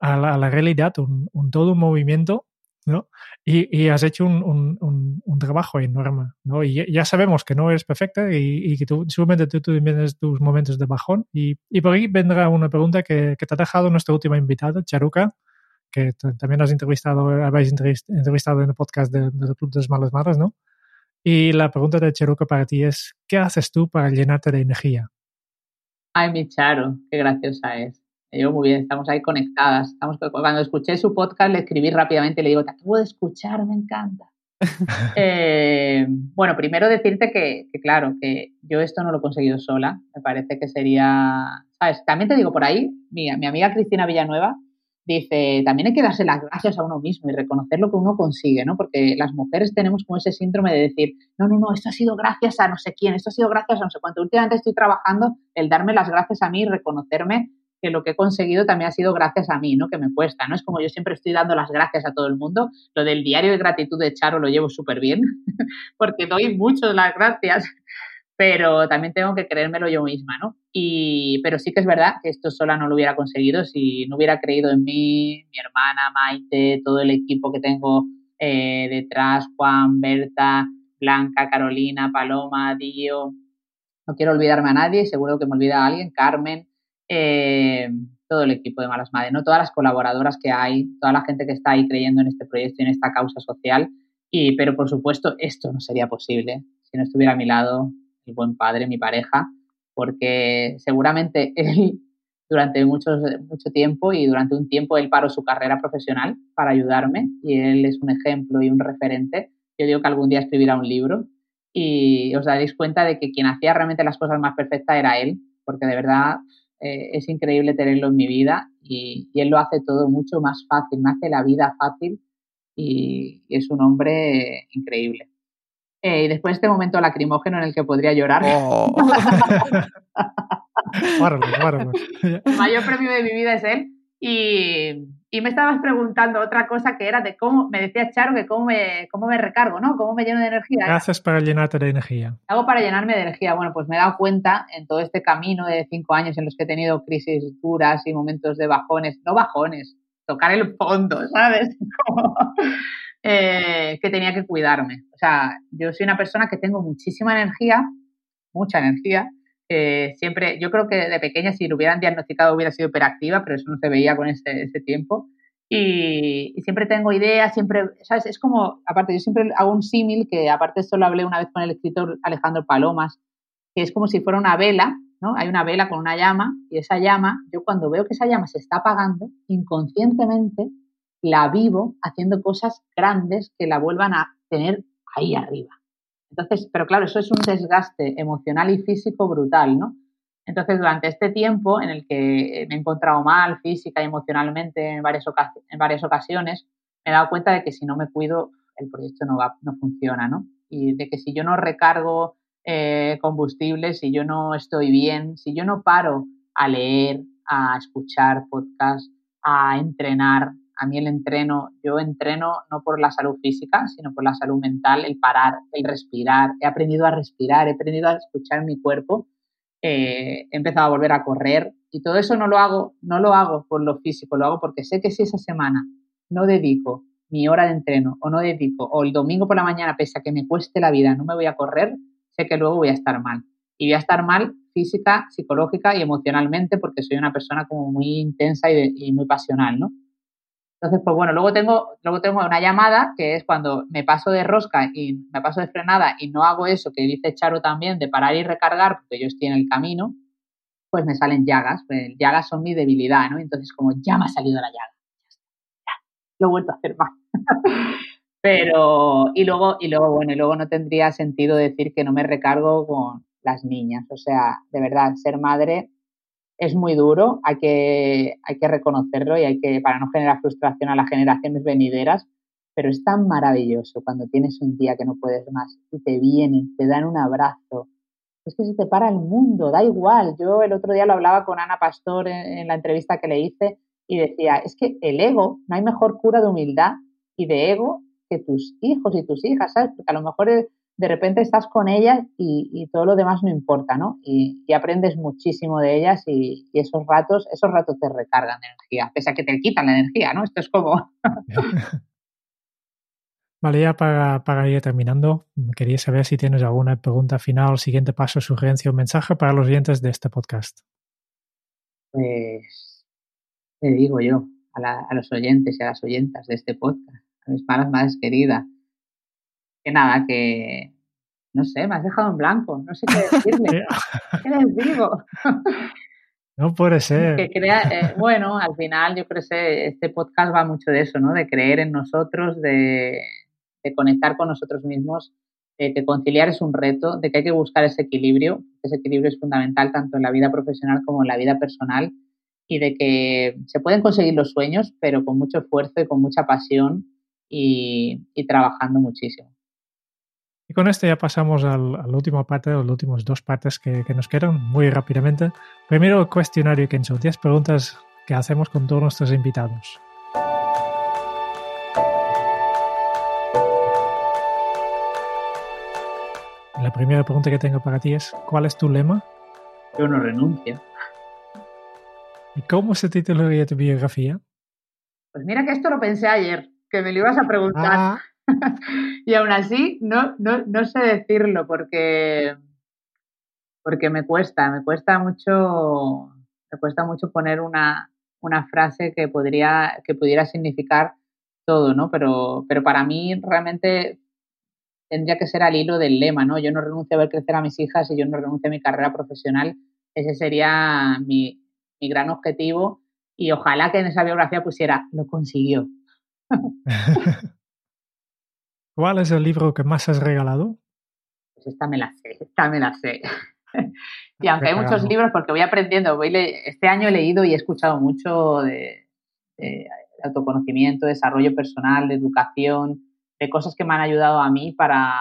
a, la, a la, realidad un, un, todo un movimiento ¿no? Y, y has hecho un, un, un, trabajo enorme, ¿no? Y ya sabemos que no eres perfecta y, y que tú, seguramente tú, tienes tus momentos de bajón. Y, y, por ahí vendrá una pregunta que, que te ha dejado nuestra última invitada, Charuca, que también has entrevistado, habéis entrevistado en el podcast de, de Club de las Malas Madres, ¿no? Y la pregunta de Cheruca para ti es, ¿qué haces tú para llenarte de energía? Ay, mi Charo, qué graciosa es. yo muy bien, estamos ahí conectadas. Estamos, cuando escuché su podcast le escribí rápidamente y le digo, te acabo de escuchar, me encanta. (laughs) eh, bueno, primero decirte que, que, claro, que yo esto no lo he conseguido sola. Me parece que sería, ¿sabes? También te digo por ahí, mi, mi amiga Cristina Villanueva dice, también hay que darse las gracias a uno mismo y reconocer lo que uno consigue, ¿no? Porque las mujeres tenemos como ese síndrome de decir, no, no, no, esto ha sido gracias a no sé quién, esto ha sido gracias a no sé cuánto. Últimamente estoy trabajando el darme las gracias a mí y reconocerme que lo que he conseguido también ha sido gracias a mí, ¿no? Que me cuesta, ¿no? Es como yo siempre estoy dando las gracias a todo el mundo. Lo del diario de gratitud de Charo lo llevo súper bien, (laughs) porque doy muchas las gracias pero también tengo que creérmelo yo misma, ¿no? Y, pero sí que es verdad que esto sola no lo hubiera conseguido si no hubiera creído en mí, mi hermana, Maite, todo el equipo que tengo eh, detrás, Juan, Berta, Blanca, Carolina, Paloma, Dio. No quiero olvidarme a nadie, seguro que me olvida a alguien, Carmen, eh, todo el equipo de Malas Madres, ¿no? Todas las colaboradoras que hay, toda la gente que está ahí creyendo en este proyecto y en esta causa social. Y, pero por supuesto, esto no sería posible si no estuviera a mi lado mi buen padre, mi pareja, porque seguramente (laughs) él durante mucho, mucho tiempo y durante un tiempo él paró su carrera profesional para ayudarme y él es un ejemplo y un referente. Yo digo que algún día escribirá un libro y os daréis cuenta de que quien hacía realmente las cosas más perfectas era él, porque de verdad eh, es increíble tenerlo en mi vida y, él lo hace todo mucho más fácil, me hace la vida fácil y, es un hombre increíble. Eh, y después de este momento lacrimógeno en el que podría llorar. Oh. (laughs) El mayor premio de mi vida es él. Y, y, me estabas preguntando otra cosa que era de cómo, me decía Charo que cómo me, cómo me recargo, ¿no? ¿Cómo me lleno de energía? ¿Qué haces para llenarte de energía? Hago para llenarme de energía. Bueno, pues me he dado cuenta en todo este camino de cinco años en los que he tenido crisis duras y momentos de bajones, no bajones, tocar el fondo, ¿sabes? (laughs) Eh, que tenía que cuidarme. O sea, yo soy una persona que tengo muchísima energía, mucha energía, eh, siempre, yo creo que de pequeña si lo hubieran diagnosticado hubiera sido hiperactiva, pero eso no se veía con ese, ese tiempo. Y, siempre tengo ideas, siempre, ¿sabes? Es como, aparte, yo siempre hago un símil que aparte esto lo hablé una vez con el escritor Alejandro Palomas, que es como si fuera una vela, ¿no? Hay una vela con una llama y esa llama, yo cuando veo que esa llama se está apagando, inconscientemente la vivo haciendo cosas grandes que la vuelvan a tener ahí arriba. Entonces, pero claro, eso es un desgaste emocional y físico brutal, ¿no? Entonces, durante este tiempo en el que me he encontrado mal física y emocionalmente en varias, en varias ocasiones, me he dado cuenta de que si no me cuido, el proyecto no, va, no funciona, ¿no? Y de que si yo no recargo eh, combustible, si yo no estoy bien, si yo no paro a leer, a escuchar podcasts, a entrenar, a mí el entreno, yo entreno no por la salud física, sino por la salud mental, el parar, el respirar. He aprendido a respirar, he aprendido a escuchar mi cuerpo, eh, he empezado a volver a correr y todo eso no lo hago, no lo hago por lo físico, lo hago porque sé que si esa semana no dedico mi hora de entreno o no dedico, o el domingo por la mañana, pese a que me cueste la vida, no me voy a correr, sé que luego voy a estar mal. Y voy a estar mal física, psicológica y emocionalmente porque soy una persona como muy intensa y, y muy pasional, ¿no? Entonces, pues bueno, luego tengo, luego tengo una llamada que es cuando me paso de rosca y me paso de frenada y no hago eso que dice Charo también de parar y recargar porque yo estoy en el camino, pues me salen llagas. Pues, llagas son mi debilidad, ¿no? Entonces, como ya me ha salido la llaga, ya, lo he vuelto a hacer más. (laughs) Pero, y luego, y luego, bueno, y luego no tendría sentido decir que no me recargo con las niñas. O sea, de verdad, ser madre es muy duro, hay que, hay que reconocerlo y hay que, para no generar frustración a las generaciones venideras, pero es tan maravilloso cuando tienes un día que no puedes más y te vienen, te dan un abrazo. Es que se te para el mundo, da igual. Yo el otro día lo hablaba con Ana Pastor en, la entrevista que le hice y decía, es que el ego, no hay mejor cura de humildad y de ego que tus hijos y tus hijas, ¿sabes? Porque a lo mejor de repente estás con ellas y, todo lo demás no importa, ¿no? Y, aprendes muchísimo de ellas y, esos ratos, esos ratos te recargan de energía, pese a que te quitan la energía, ¿no? Esto es como... (laughs) vale, ya para, para, ir terminando, quería saber si tienes alguna pregunta final, siguiente paso, sugerencia o mensaje para los oyentes de este podcast. Pues, te digo yo, a, a los oyentes y a las oyentas de este podcast, mis malas madres queridas, que nada, que no sé, me has dejado en blanco, no sé qué decirle. (laughs) ¿Qué les digo? (laughs) No puede ser. Que crea, eh, bueno, al final yo creo que este podcast va mucho de eso, ¿no? De creer en nosotros, de, conectar con nosotros mismos, de que conciliar es un reto, de que hay que buscar ese equilibrio. Ese equilibrio es fundamental tanto en la vida profesional como en la vida personal y de que se pueden conseguir los sueños, pero con mucho esfuerzo y con mucha pasión y trabajando muchísimo. Y con esto ya pasamos al, a la última parte, a las últimas dos partes que, nos quedan, muy rápidamente. Primero, el cuestionario Kenzo, 10 preguntas que hacemos con todos nuestros invitados. La primera pregunta que tengo para ti es, ¿cuál es tu lema? Yo no renuncio. ¿Y cómo se titularía tu biografía? Pues mira que esto lo pensé ayer, que me lo ibas a preguntar. Ah. (laughs) y aún así, no, no, no sé decirlo porque, porque me cuesta, me cuesta mucho, me cuesta mucho poner una, una frase que podría, que pudiera significar todo, ¿no? Pero, pero para mí realmente tendría que ser al hilo del lema, ¿no? Yo no renuncio a ver crecer a mis hijas y yo no renuncio a mi carrera profesional. Ese sería mi, mi gran objetivo y ojalá que en esa biografía pusiera, lo consiguió. (laughs) ¿Cuál es el libro que más has regalado? Pues esta me la sé, esta me la sé. (laughs) y aunque hay muchos libros, porque voy aprendiendo, voy este año he leído y he escuchado mucho de, de autoconocimiento, desarrollo personal, de educación, de cosas que me han ayudado a mí para,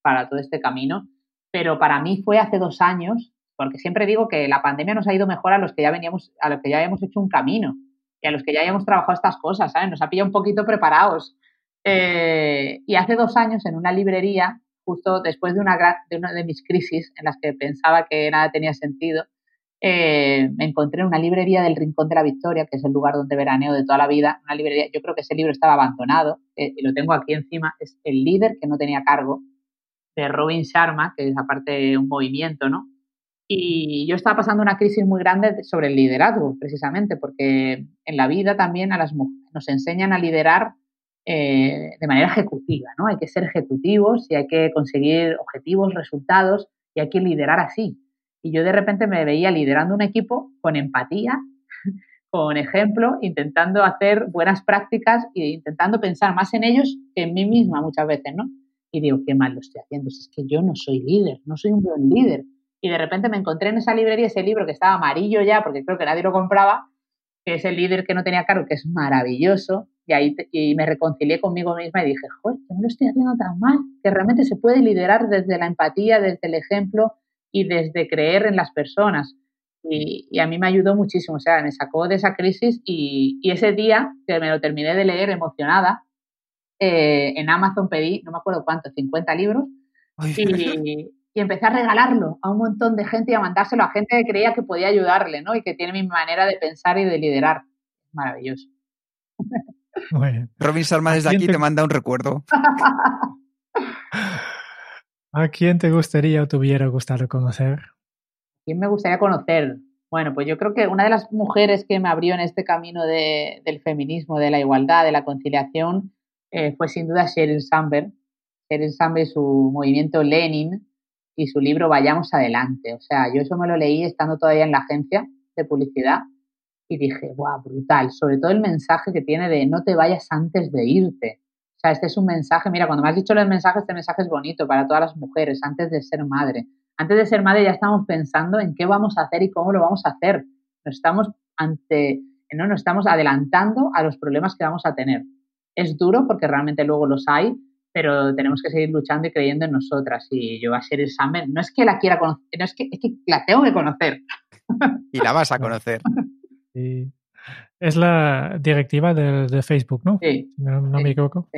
para todo este camino. Pero para mí fue hace dos años, porque siempre digo que la pandemia nos ha ido mejor a los que ya veníamos, a los que ya habíamos hecho un camino y a los que ya habíamos trabajado estas cosas, ¿sabes? Nos ha pillado un poquito preparados. Eh, y hace dos años en una librería, justo después de una, de una de mis crisis en las que pensaba que nada tenía sentido, eh, me encontré en una librería del Rincón de la Victoria, que es el lugar donde veraneo de toda la vida, una librería, yo creo que ese libro estaba abandonado, eh, y lo tengo aquí encima, es El líder que no tenía cargo, de Robin Sharma, que es aparte un movimiento, ¿no? Y yo estaba pasando una crisis muy grande sobre el liderazgo, precisamente, porque en la vida también a las nos enseñan a liderar eh, de manera ejecutiva, ¿no? Hay que ser ejecutivos y hay que conseguir objetivos, resultados y hay que liderar así. Y yo de repente me veía liderando un equipo con empatía, (laughs) con ejemplo, intentando hacer buenas prácticas e intentando pensar más en ellos que en mí misma muchas veces, ¿no? Y digo, qué mal lo estoy haciendo, es que yo no soy líder, no soy un buen líder. Y de repente me encontré en esa librería ese libro que estaba amarillo ya, porque creo que nadie lo compraba, que es el líder que no tenía cargo, que es maravilloso. Y ahí y me reconcilié conmigo misma y dije, joder, que no lo estoy haciendo tan mal, que realmente se puede liderar desde la empatía, desde el ejemplo y desde creer en las personas. Y, a mí me ayudó muchísimo, o sea, me sacó de esa crisis y, ese día que me lo terminé de leer emocionada, eh, en Amazon pedí, no me acuerdo cuánto, 50 libros y, (laughs) y, empecé a regalarlo a un montón de gente y a mandárselo a gente que creía que podía ayudarle, ¿no? Y que tiene mi manera de pensar y de liderar. Maravilloso. Robin Salma desde aquí te manda un recuerdo. (laughs) ¿A quién te gustaría o te hubiera gustado conocer? ¿Quién me gustaría conocer? Bueno, pues yo creo que una de las mujeres que me abrió en este camino del feminismo, de la igualdad, de la conciliación, eh, fue sin duda Sheryl Sandberg. Sheryl Sandberg, su movimiento Lenin y su libro Vayamos Adelante. O sea, yo eso me lo leí estando todavía en la agencia de publicidad y dije, guau, brutal. Sobre todo el mensaje que tiene de no te vayas antes de irte sea, este es un mensaje, mira, cuando me has dicho los mensajes, este mensaje es bonito para todas las mujeres, antes de ser madre. Antes de ser madre ya estamos pensando en qué vamos a hacer y cómo lo vamos a hacer. Nos estamos ante, no nos estamos adelantando a los problemas que vamos a tener. Es duro porque realmente luego los hay, pero tenemos que seguir luchando y creyendo en nosotras. Y yo voy a ser examen, no es que la quiera conocer, no es que, es que la tengo que conocer. Y la vas a (laughs) conocer. Sí. Es la directiva de, Facebook, ¿no? Sí. No, me equivoco.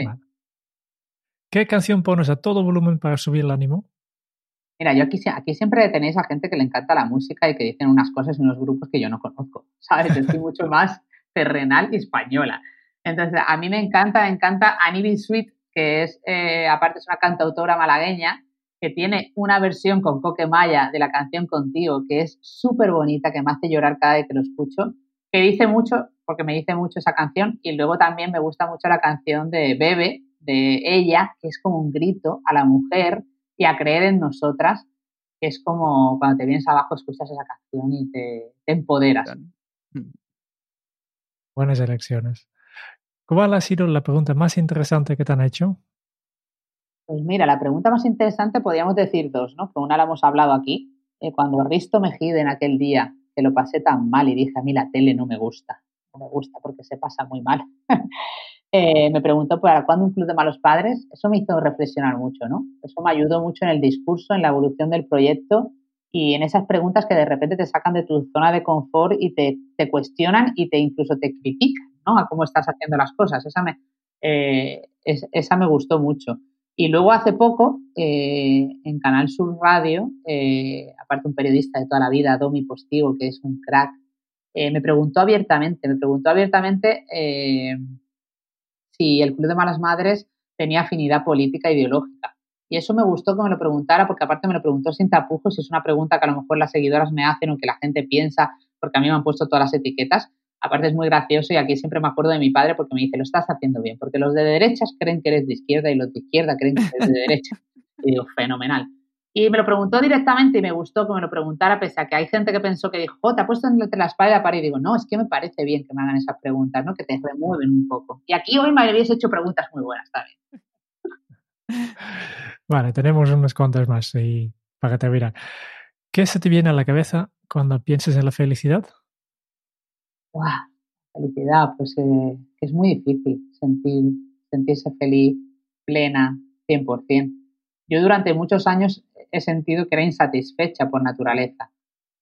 ¿Qué canción pones a todo volumen para subir el ánimo? Mira, yo aquí, aquí siempre tenéis a gente que le encanta la música y que dicen unas cosas en los grupos que yo no conozco, ¿sabes? Estoy mucho (laughs) más terrenal y española. Entonces, a mí me encanta, me encanta Annie Sweet, que es, eh, aparte es una cantautora malagueña, que tiene una versión con Coque Maya de la canción Contigo, que es súper bonita, que me hace llorar cada vez que lo escucho que dice mucho, porque me dice mucho esa canción, y luego también me gusta mucho la canción de Bebe, de ella, que es como un grito a la mujer y a creer en nosotras, que es como cuando te vienes abajo escuchas esa canción y te, empoderas. Buenas elecciones. ¿Cuál ha sido la pregunta más interesante que te han hecho? Pues mira, la pregunta más interesante podríamos decir dos, ¿no? Que una la hemos hablado aquí, eh, cuando Risto Mejide en aquel día que lo pasé tan mal y dije, a mí la tele no me gusta, no me gusta porque se pasa muy mal. (laughs) eh, me preguntó, ¿para cuándo un club de malos padres? Eso me hizo reflexionar mucho, ¿no? Eso me ayudó mucho en el discurso, en la evolución del proyecto y en esas preguntas que de repente te sacan de tu zona de confort y te, te cuestionan y te incluso te critican, ¿no? A cómo estás haciendo las cosas. Esa me, eh, esa me gustó mucho. Y luego hace poco, eh, en Canal Sur Radio, eh, aparte un periodista de toda la vida, Domi Postigo, que es un crack, eh, me preguntó abiertamente, me preguntó abiertamente si el Club de Malas Madres tenía afinidad política e ideológica. Y eso me gustó que me lo preguntara, porque aparte me lo preguntó sin tapujos, y es una pregunta que a lo mejor las seguidoras me hacen o que la gente piensa, porque a mí me han puesto todas las etiquetas. Aparte es muy gracioso y aquí siempre me acuerdo de mi padre porque me dice, lo estás haciendo bien, porque los de derechas creen que eres de izquierda y los de izquierda creen que eres de derecha. (laughs) Y digo, fenomenal. Y me lo preguntó directamente y me gustó que me lo preguntara, pese a que hay gente que pensó que dijo, te ha puesto entre la espalda y la pared. Y digo, no, es que me parece bien que me hagan esas preguntas, ¿no? Que te remueven un poco. Y aquí hoy me habéis hecho preguntas muy buenas también. (laughs) Vale, tenemos unos cuantos más y para que te miran. ¿Qué se te viene a la cabeza cuando piensas en la felicidad? Felicidad, pues eh, es muy difícil sentir, sentirse feliz, plena, 100%. Yo durante muchos años he sentido que era insatisfecha por naturaleza.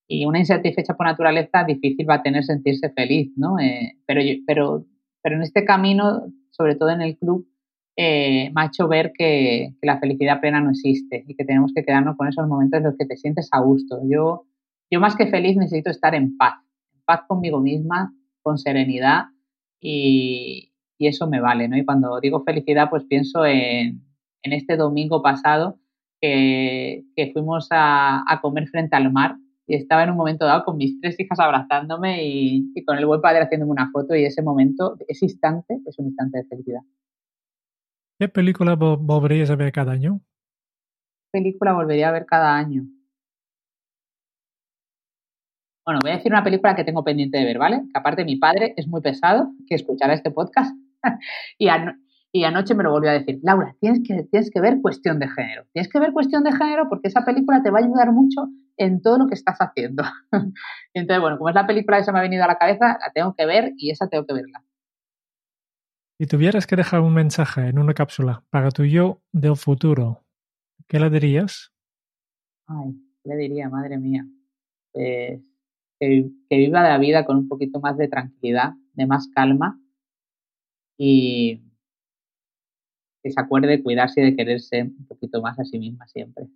Y una insatisfecha por naturaleza difícil va a tener sentirse feliz, ¿no? Eh, pero, pero, pero en este camino, sobre todo en el club, eh, me ha hecho ver que, que, la felicidad plena no existe y que tenemos que quedarnos con esos momentos en los que te sientes a gusto. Yo, yo más que feliz necesito estar en paz, paz conmigo misma, con serenidad y, eso me vale, ¿no? Y cuando digo felicidad, pues pienso en, este domingo pasado que, fuimos a, comer frente al mar y estaba en un momento dado con mis tres hijas abrazándome y, con el buen padre haciéndome una foto y ese momento, ese instante, es un instante de felicidad. ¿Qué película volverías a ver cada año? película volvería a ver cada año? Bueno, voy a decir una película que tengo pendiente de ver, ¿vale? Que aparte mi padre es muy pesado, que escuchará este podcast, (laughs) y, y, anoche me lo volvió a decir, Laura, tienes que, tienes que ver Cuestión de Género. Tienes que ver Cuestión de Género porque esa película te va a ayudar mucho en todo lo que estás haciendo. (laughs) Entonces, bueno, como es la película que se me ha venido a la cabeza, la tengo que ver y esa tengo que verla. Si tuvieras que dejar un mensaje en una cápsula para tu yo del futuro, ¿qué le dirías? Ay, le diría, madre mía. Pues que, viva la vida con un poquito más de tranquilidad, de más calma y que se acuerde de cuidarse y de quererse un poquito más a sí misma siempre.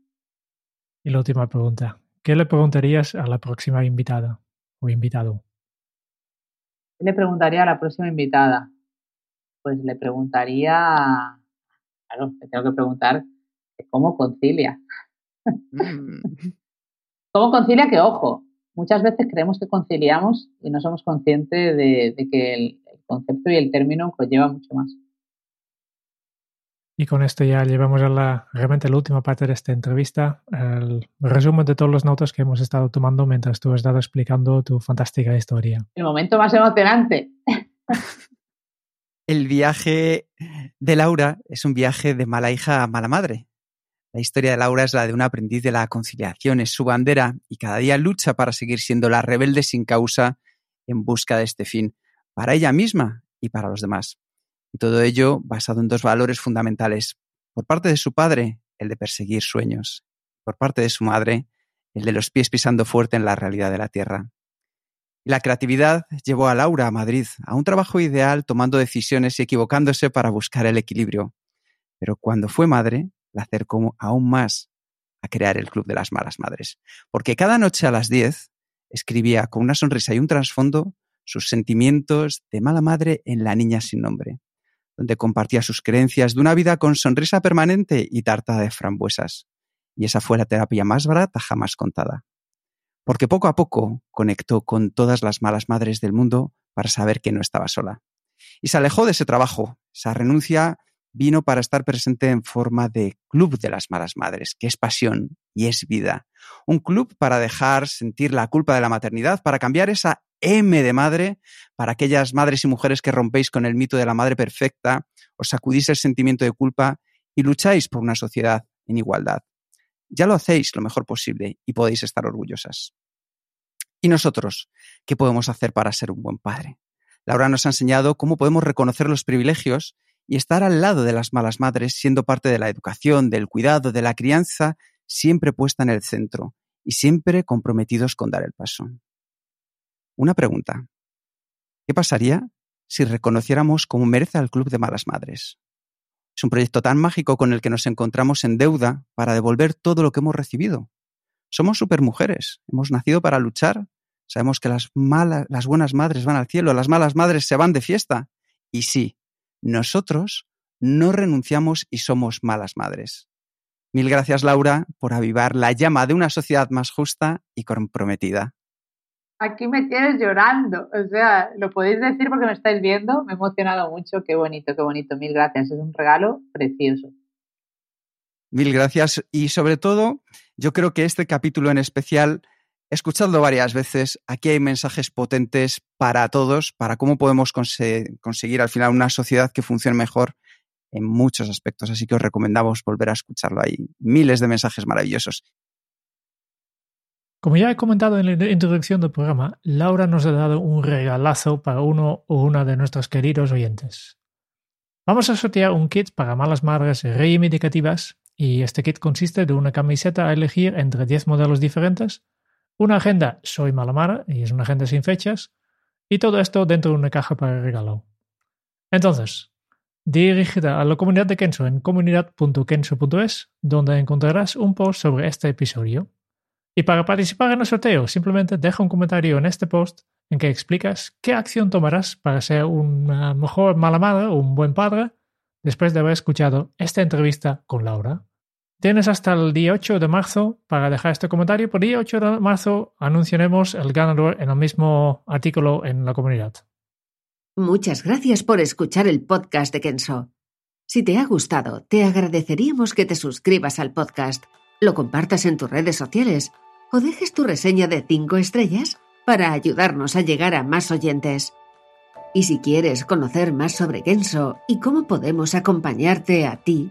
Y la última pregunta. ¿Qué le preguntarías a la próxima invitada o invitado? ¿Qué le preguntaría a la próxima invitada? Pues le preguntaría, claro, le tengo que preguntar cómo concilia. Mm. (laughs) ¿Cómo concilia que, ojo, muchas veces creemos que conciliamos y no somos conscientes de, que el, concepto y el término lleva mucho más. Y con esto ya llevamos a la, realmente la última parte de esta entrevista, el resumen de todos los notas que hemos estado tomando mientras tú has estado explicando tu fantástica historia. El momento más emocionante. (laughs) el viaje de Laura es un viaje de mala hija a mala madre. La historia de Laura es la de un aprendiz de la conciliación, es su bandera y cada día lucha para seguir siendo la rebelde sin causa en busca de este fin, para ella misma y para los demás. Y todo ello basado en dos valores fundamentales. Por parte de su padre, el de perseguir sueños. Por parte de su madre, el de los pies pisando fuerte en la realidad de la tierra. La creatividad llevó a Laura a Madrid, a un trabajo ideal tomando decisiones y equivocándose para buscar el equilibrio. Pero cuando fue madre, la acercó aún más a crear el Club de las Malas Madres. Porque cada noche a las 10 escribía con una sonrisa y un trasfondo sus sentimientos de mala madre en La Niña sin Nombre, donde compartía sus creencias de una vida con sonrisa permanente y tarta de frambuesas. Y esa fue la terapia más barata jamás contada. Porque poco a poco conectó con todas las malas madres del mundo para saber que no estaba sola. Y se alejó de ese trabajo, esa renuncia vino para estar presente en forma de Club de las Malas Madres, que es pasión y es vida. Un club para dejar sentir la culpa de la maternidad, para cambiar esa M de madre, para aquellas madres y mujeres que rompéis con el mito de la madre perfecta, os sacudís el sentimiento de culpa y lucháis por una sociedad en igualdad. Ya lo hacéis lo mejor posible y podéis estar orgullosas. ¿Y nosotros? ¿Qué podemos hacer para ser un buen padre? Laura nos ha enseñado cómo podemos reconocer los privilegios y estar al lado de las malas madres, siendo parte de la educación, del cuidado, de la crianza, siempre puesta en el centro y siempre comprometidos con dar el paso. Una pregunta. ¿Qué pasaría si reconociéramos como merece al Club de Malas Madres? Es un proyecto tan mágico con el que nos encontramos en deuda para devolver todo lo que hemos recibido. Somos supermujeres, hemos nacido para luchar, sabemos que las malas, las buenas madres van al cielo, las malas madres se van de fiesta. Y sí, nosotros no renunciamos y somos malas madres. Mil gracias, Laura, por avivar la llama de una sociedad más justa y comprometida. Aquí me tienes llorando. O sea, lo podéis decir porque me estáis viendo. Me he emocionado mucho. Qué bonito, qué bonito. Mil gracias. Es un regalo precioso. Mil gracias. Y sobre todo, yo creo que este capítulo en especial, escuchadlo varias veces, aquí hay mensajes potentes para todos, para cómo podemos conseguir al final una sociedad que funcione mejor en muchos aspectos. Así que os recomendamos volver a escucharlo. Hay miles de mensajes maravillosos. Como ya he comentado en la introducción del programa, Laura nos ha dado un regalazo para uno o una de nuestros queridos oyentes. Vamos a sortear un kit para malas madres reivindicativas y este kit consiste de una camiseta a elegir entre 10 modelos diferentes, una agenda Soy Malamara y es una agenda sin fechas, y todo esto dentro de una caja para regalo. Entonces, dirigida a la comunidad de Kenso en comunidad.kenso.es, donde encontrarás un post sobre este episodio. Y para participar en el sorteo, simplemente deja un comentario en este post en que explicas qué acción tomarás para ser una mejor mala madre o un buen padre después de haber escuchado esta entrevista con Laura. Tienes hasta el día 8 de marzo para dejar este comentario. Por el día 8 de marzo anunciaremos el ganador en el mismo artículo en la comunidad. Muchas gracias por escuchar el podcast de Kenso. Si te ha gustado, te agradeceríamos que te suscribas al podcast, lo compartas en tus redes sociales o dejes tu reseña de 5 estrellas para ayudarnos a llegar a más oyentes. Y si quieres conocer más sobre Kenso y cómo podemos acompañarte a ti,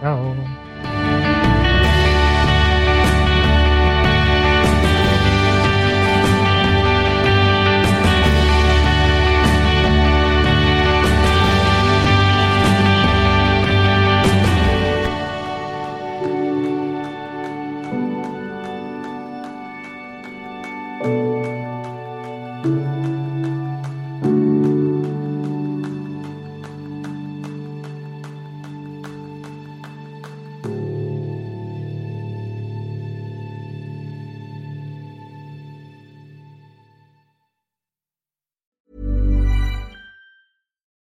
Ciao.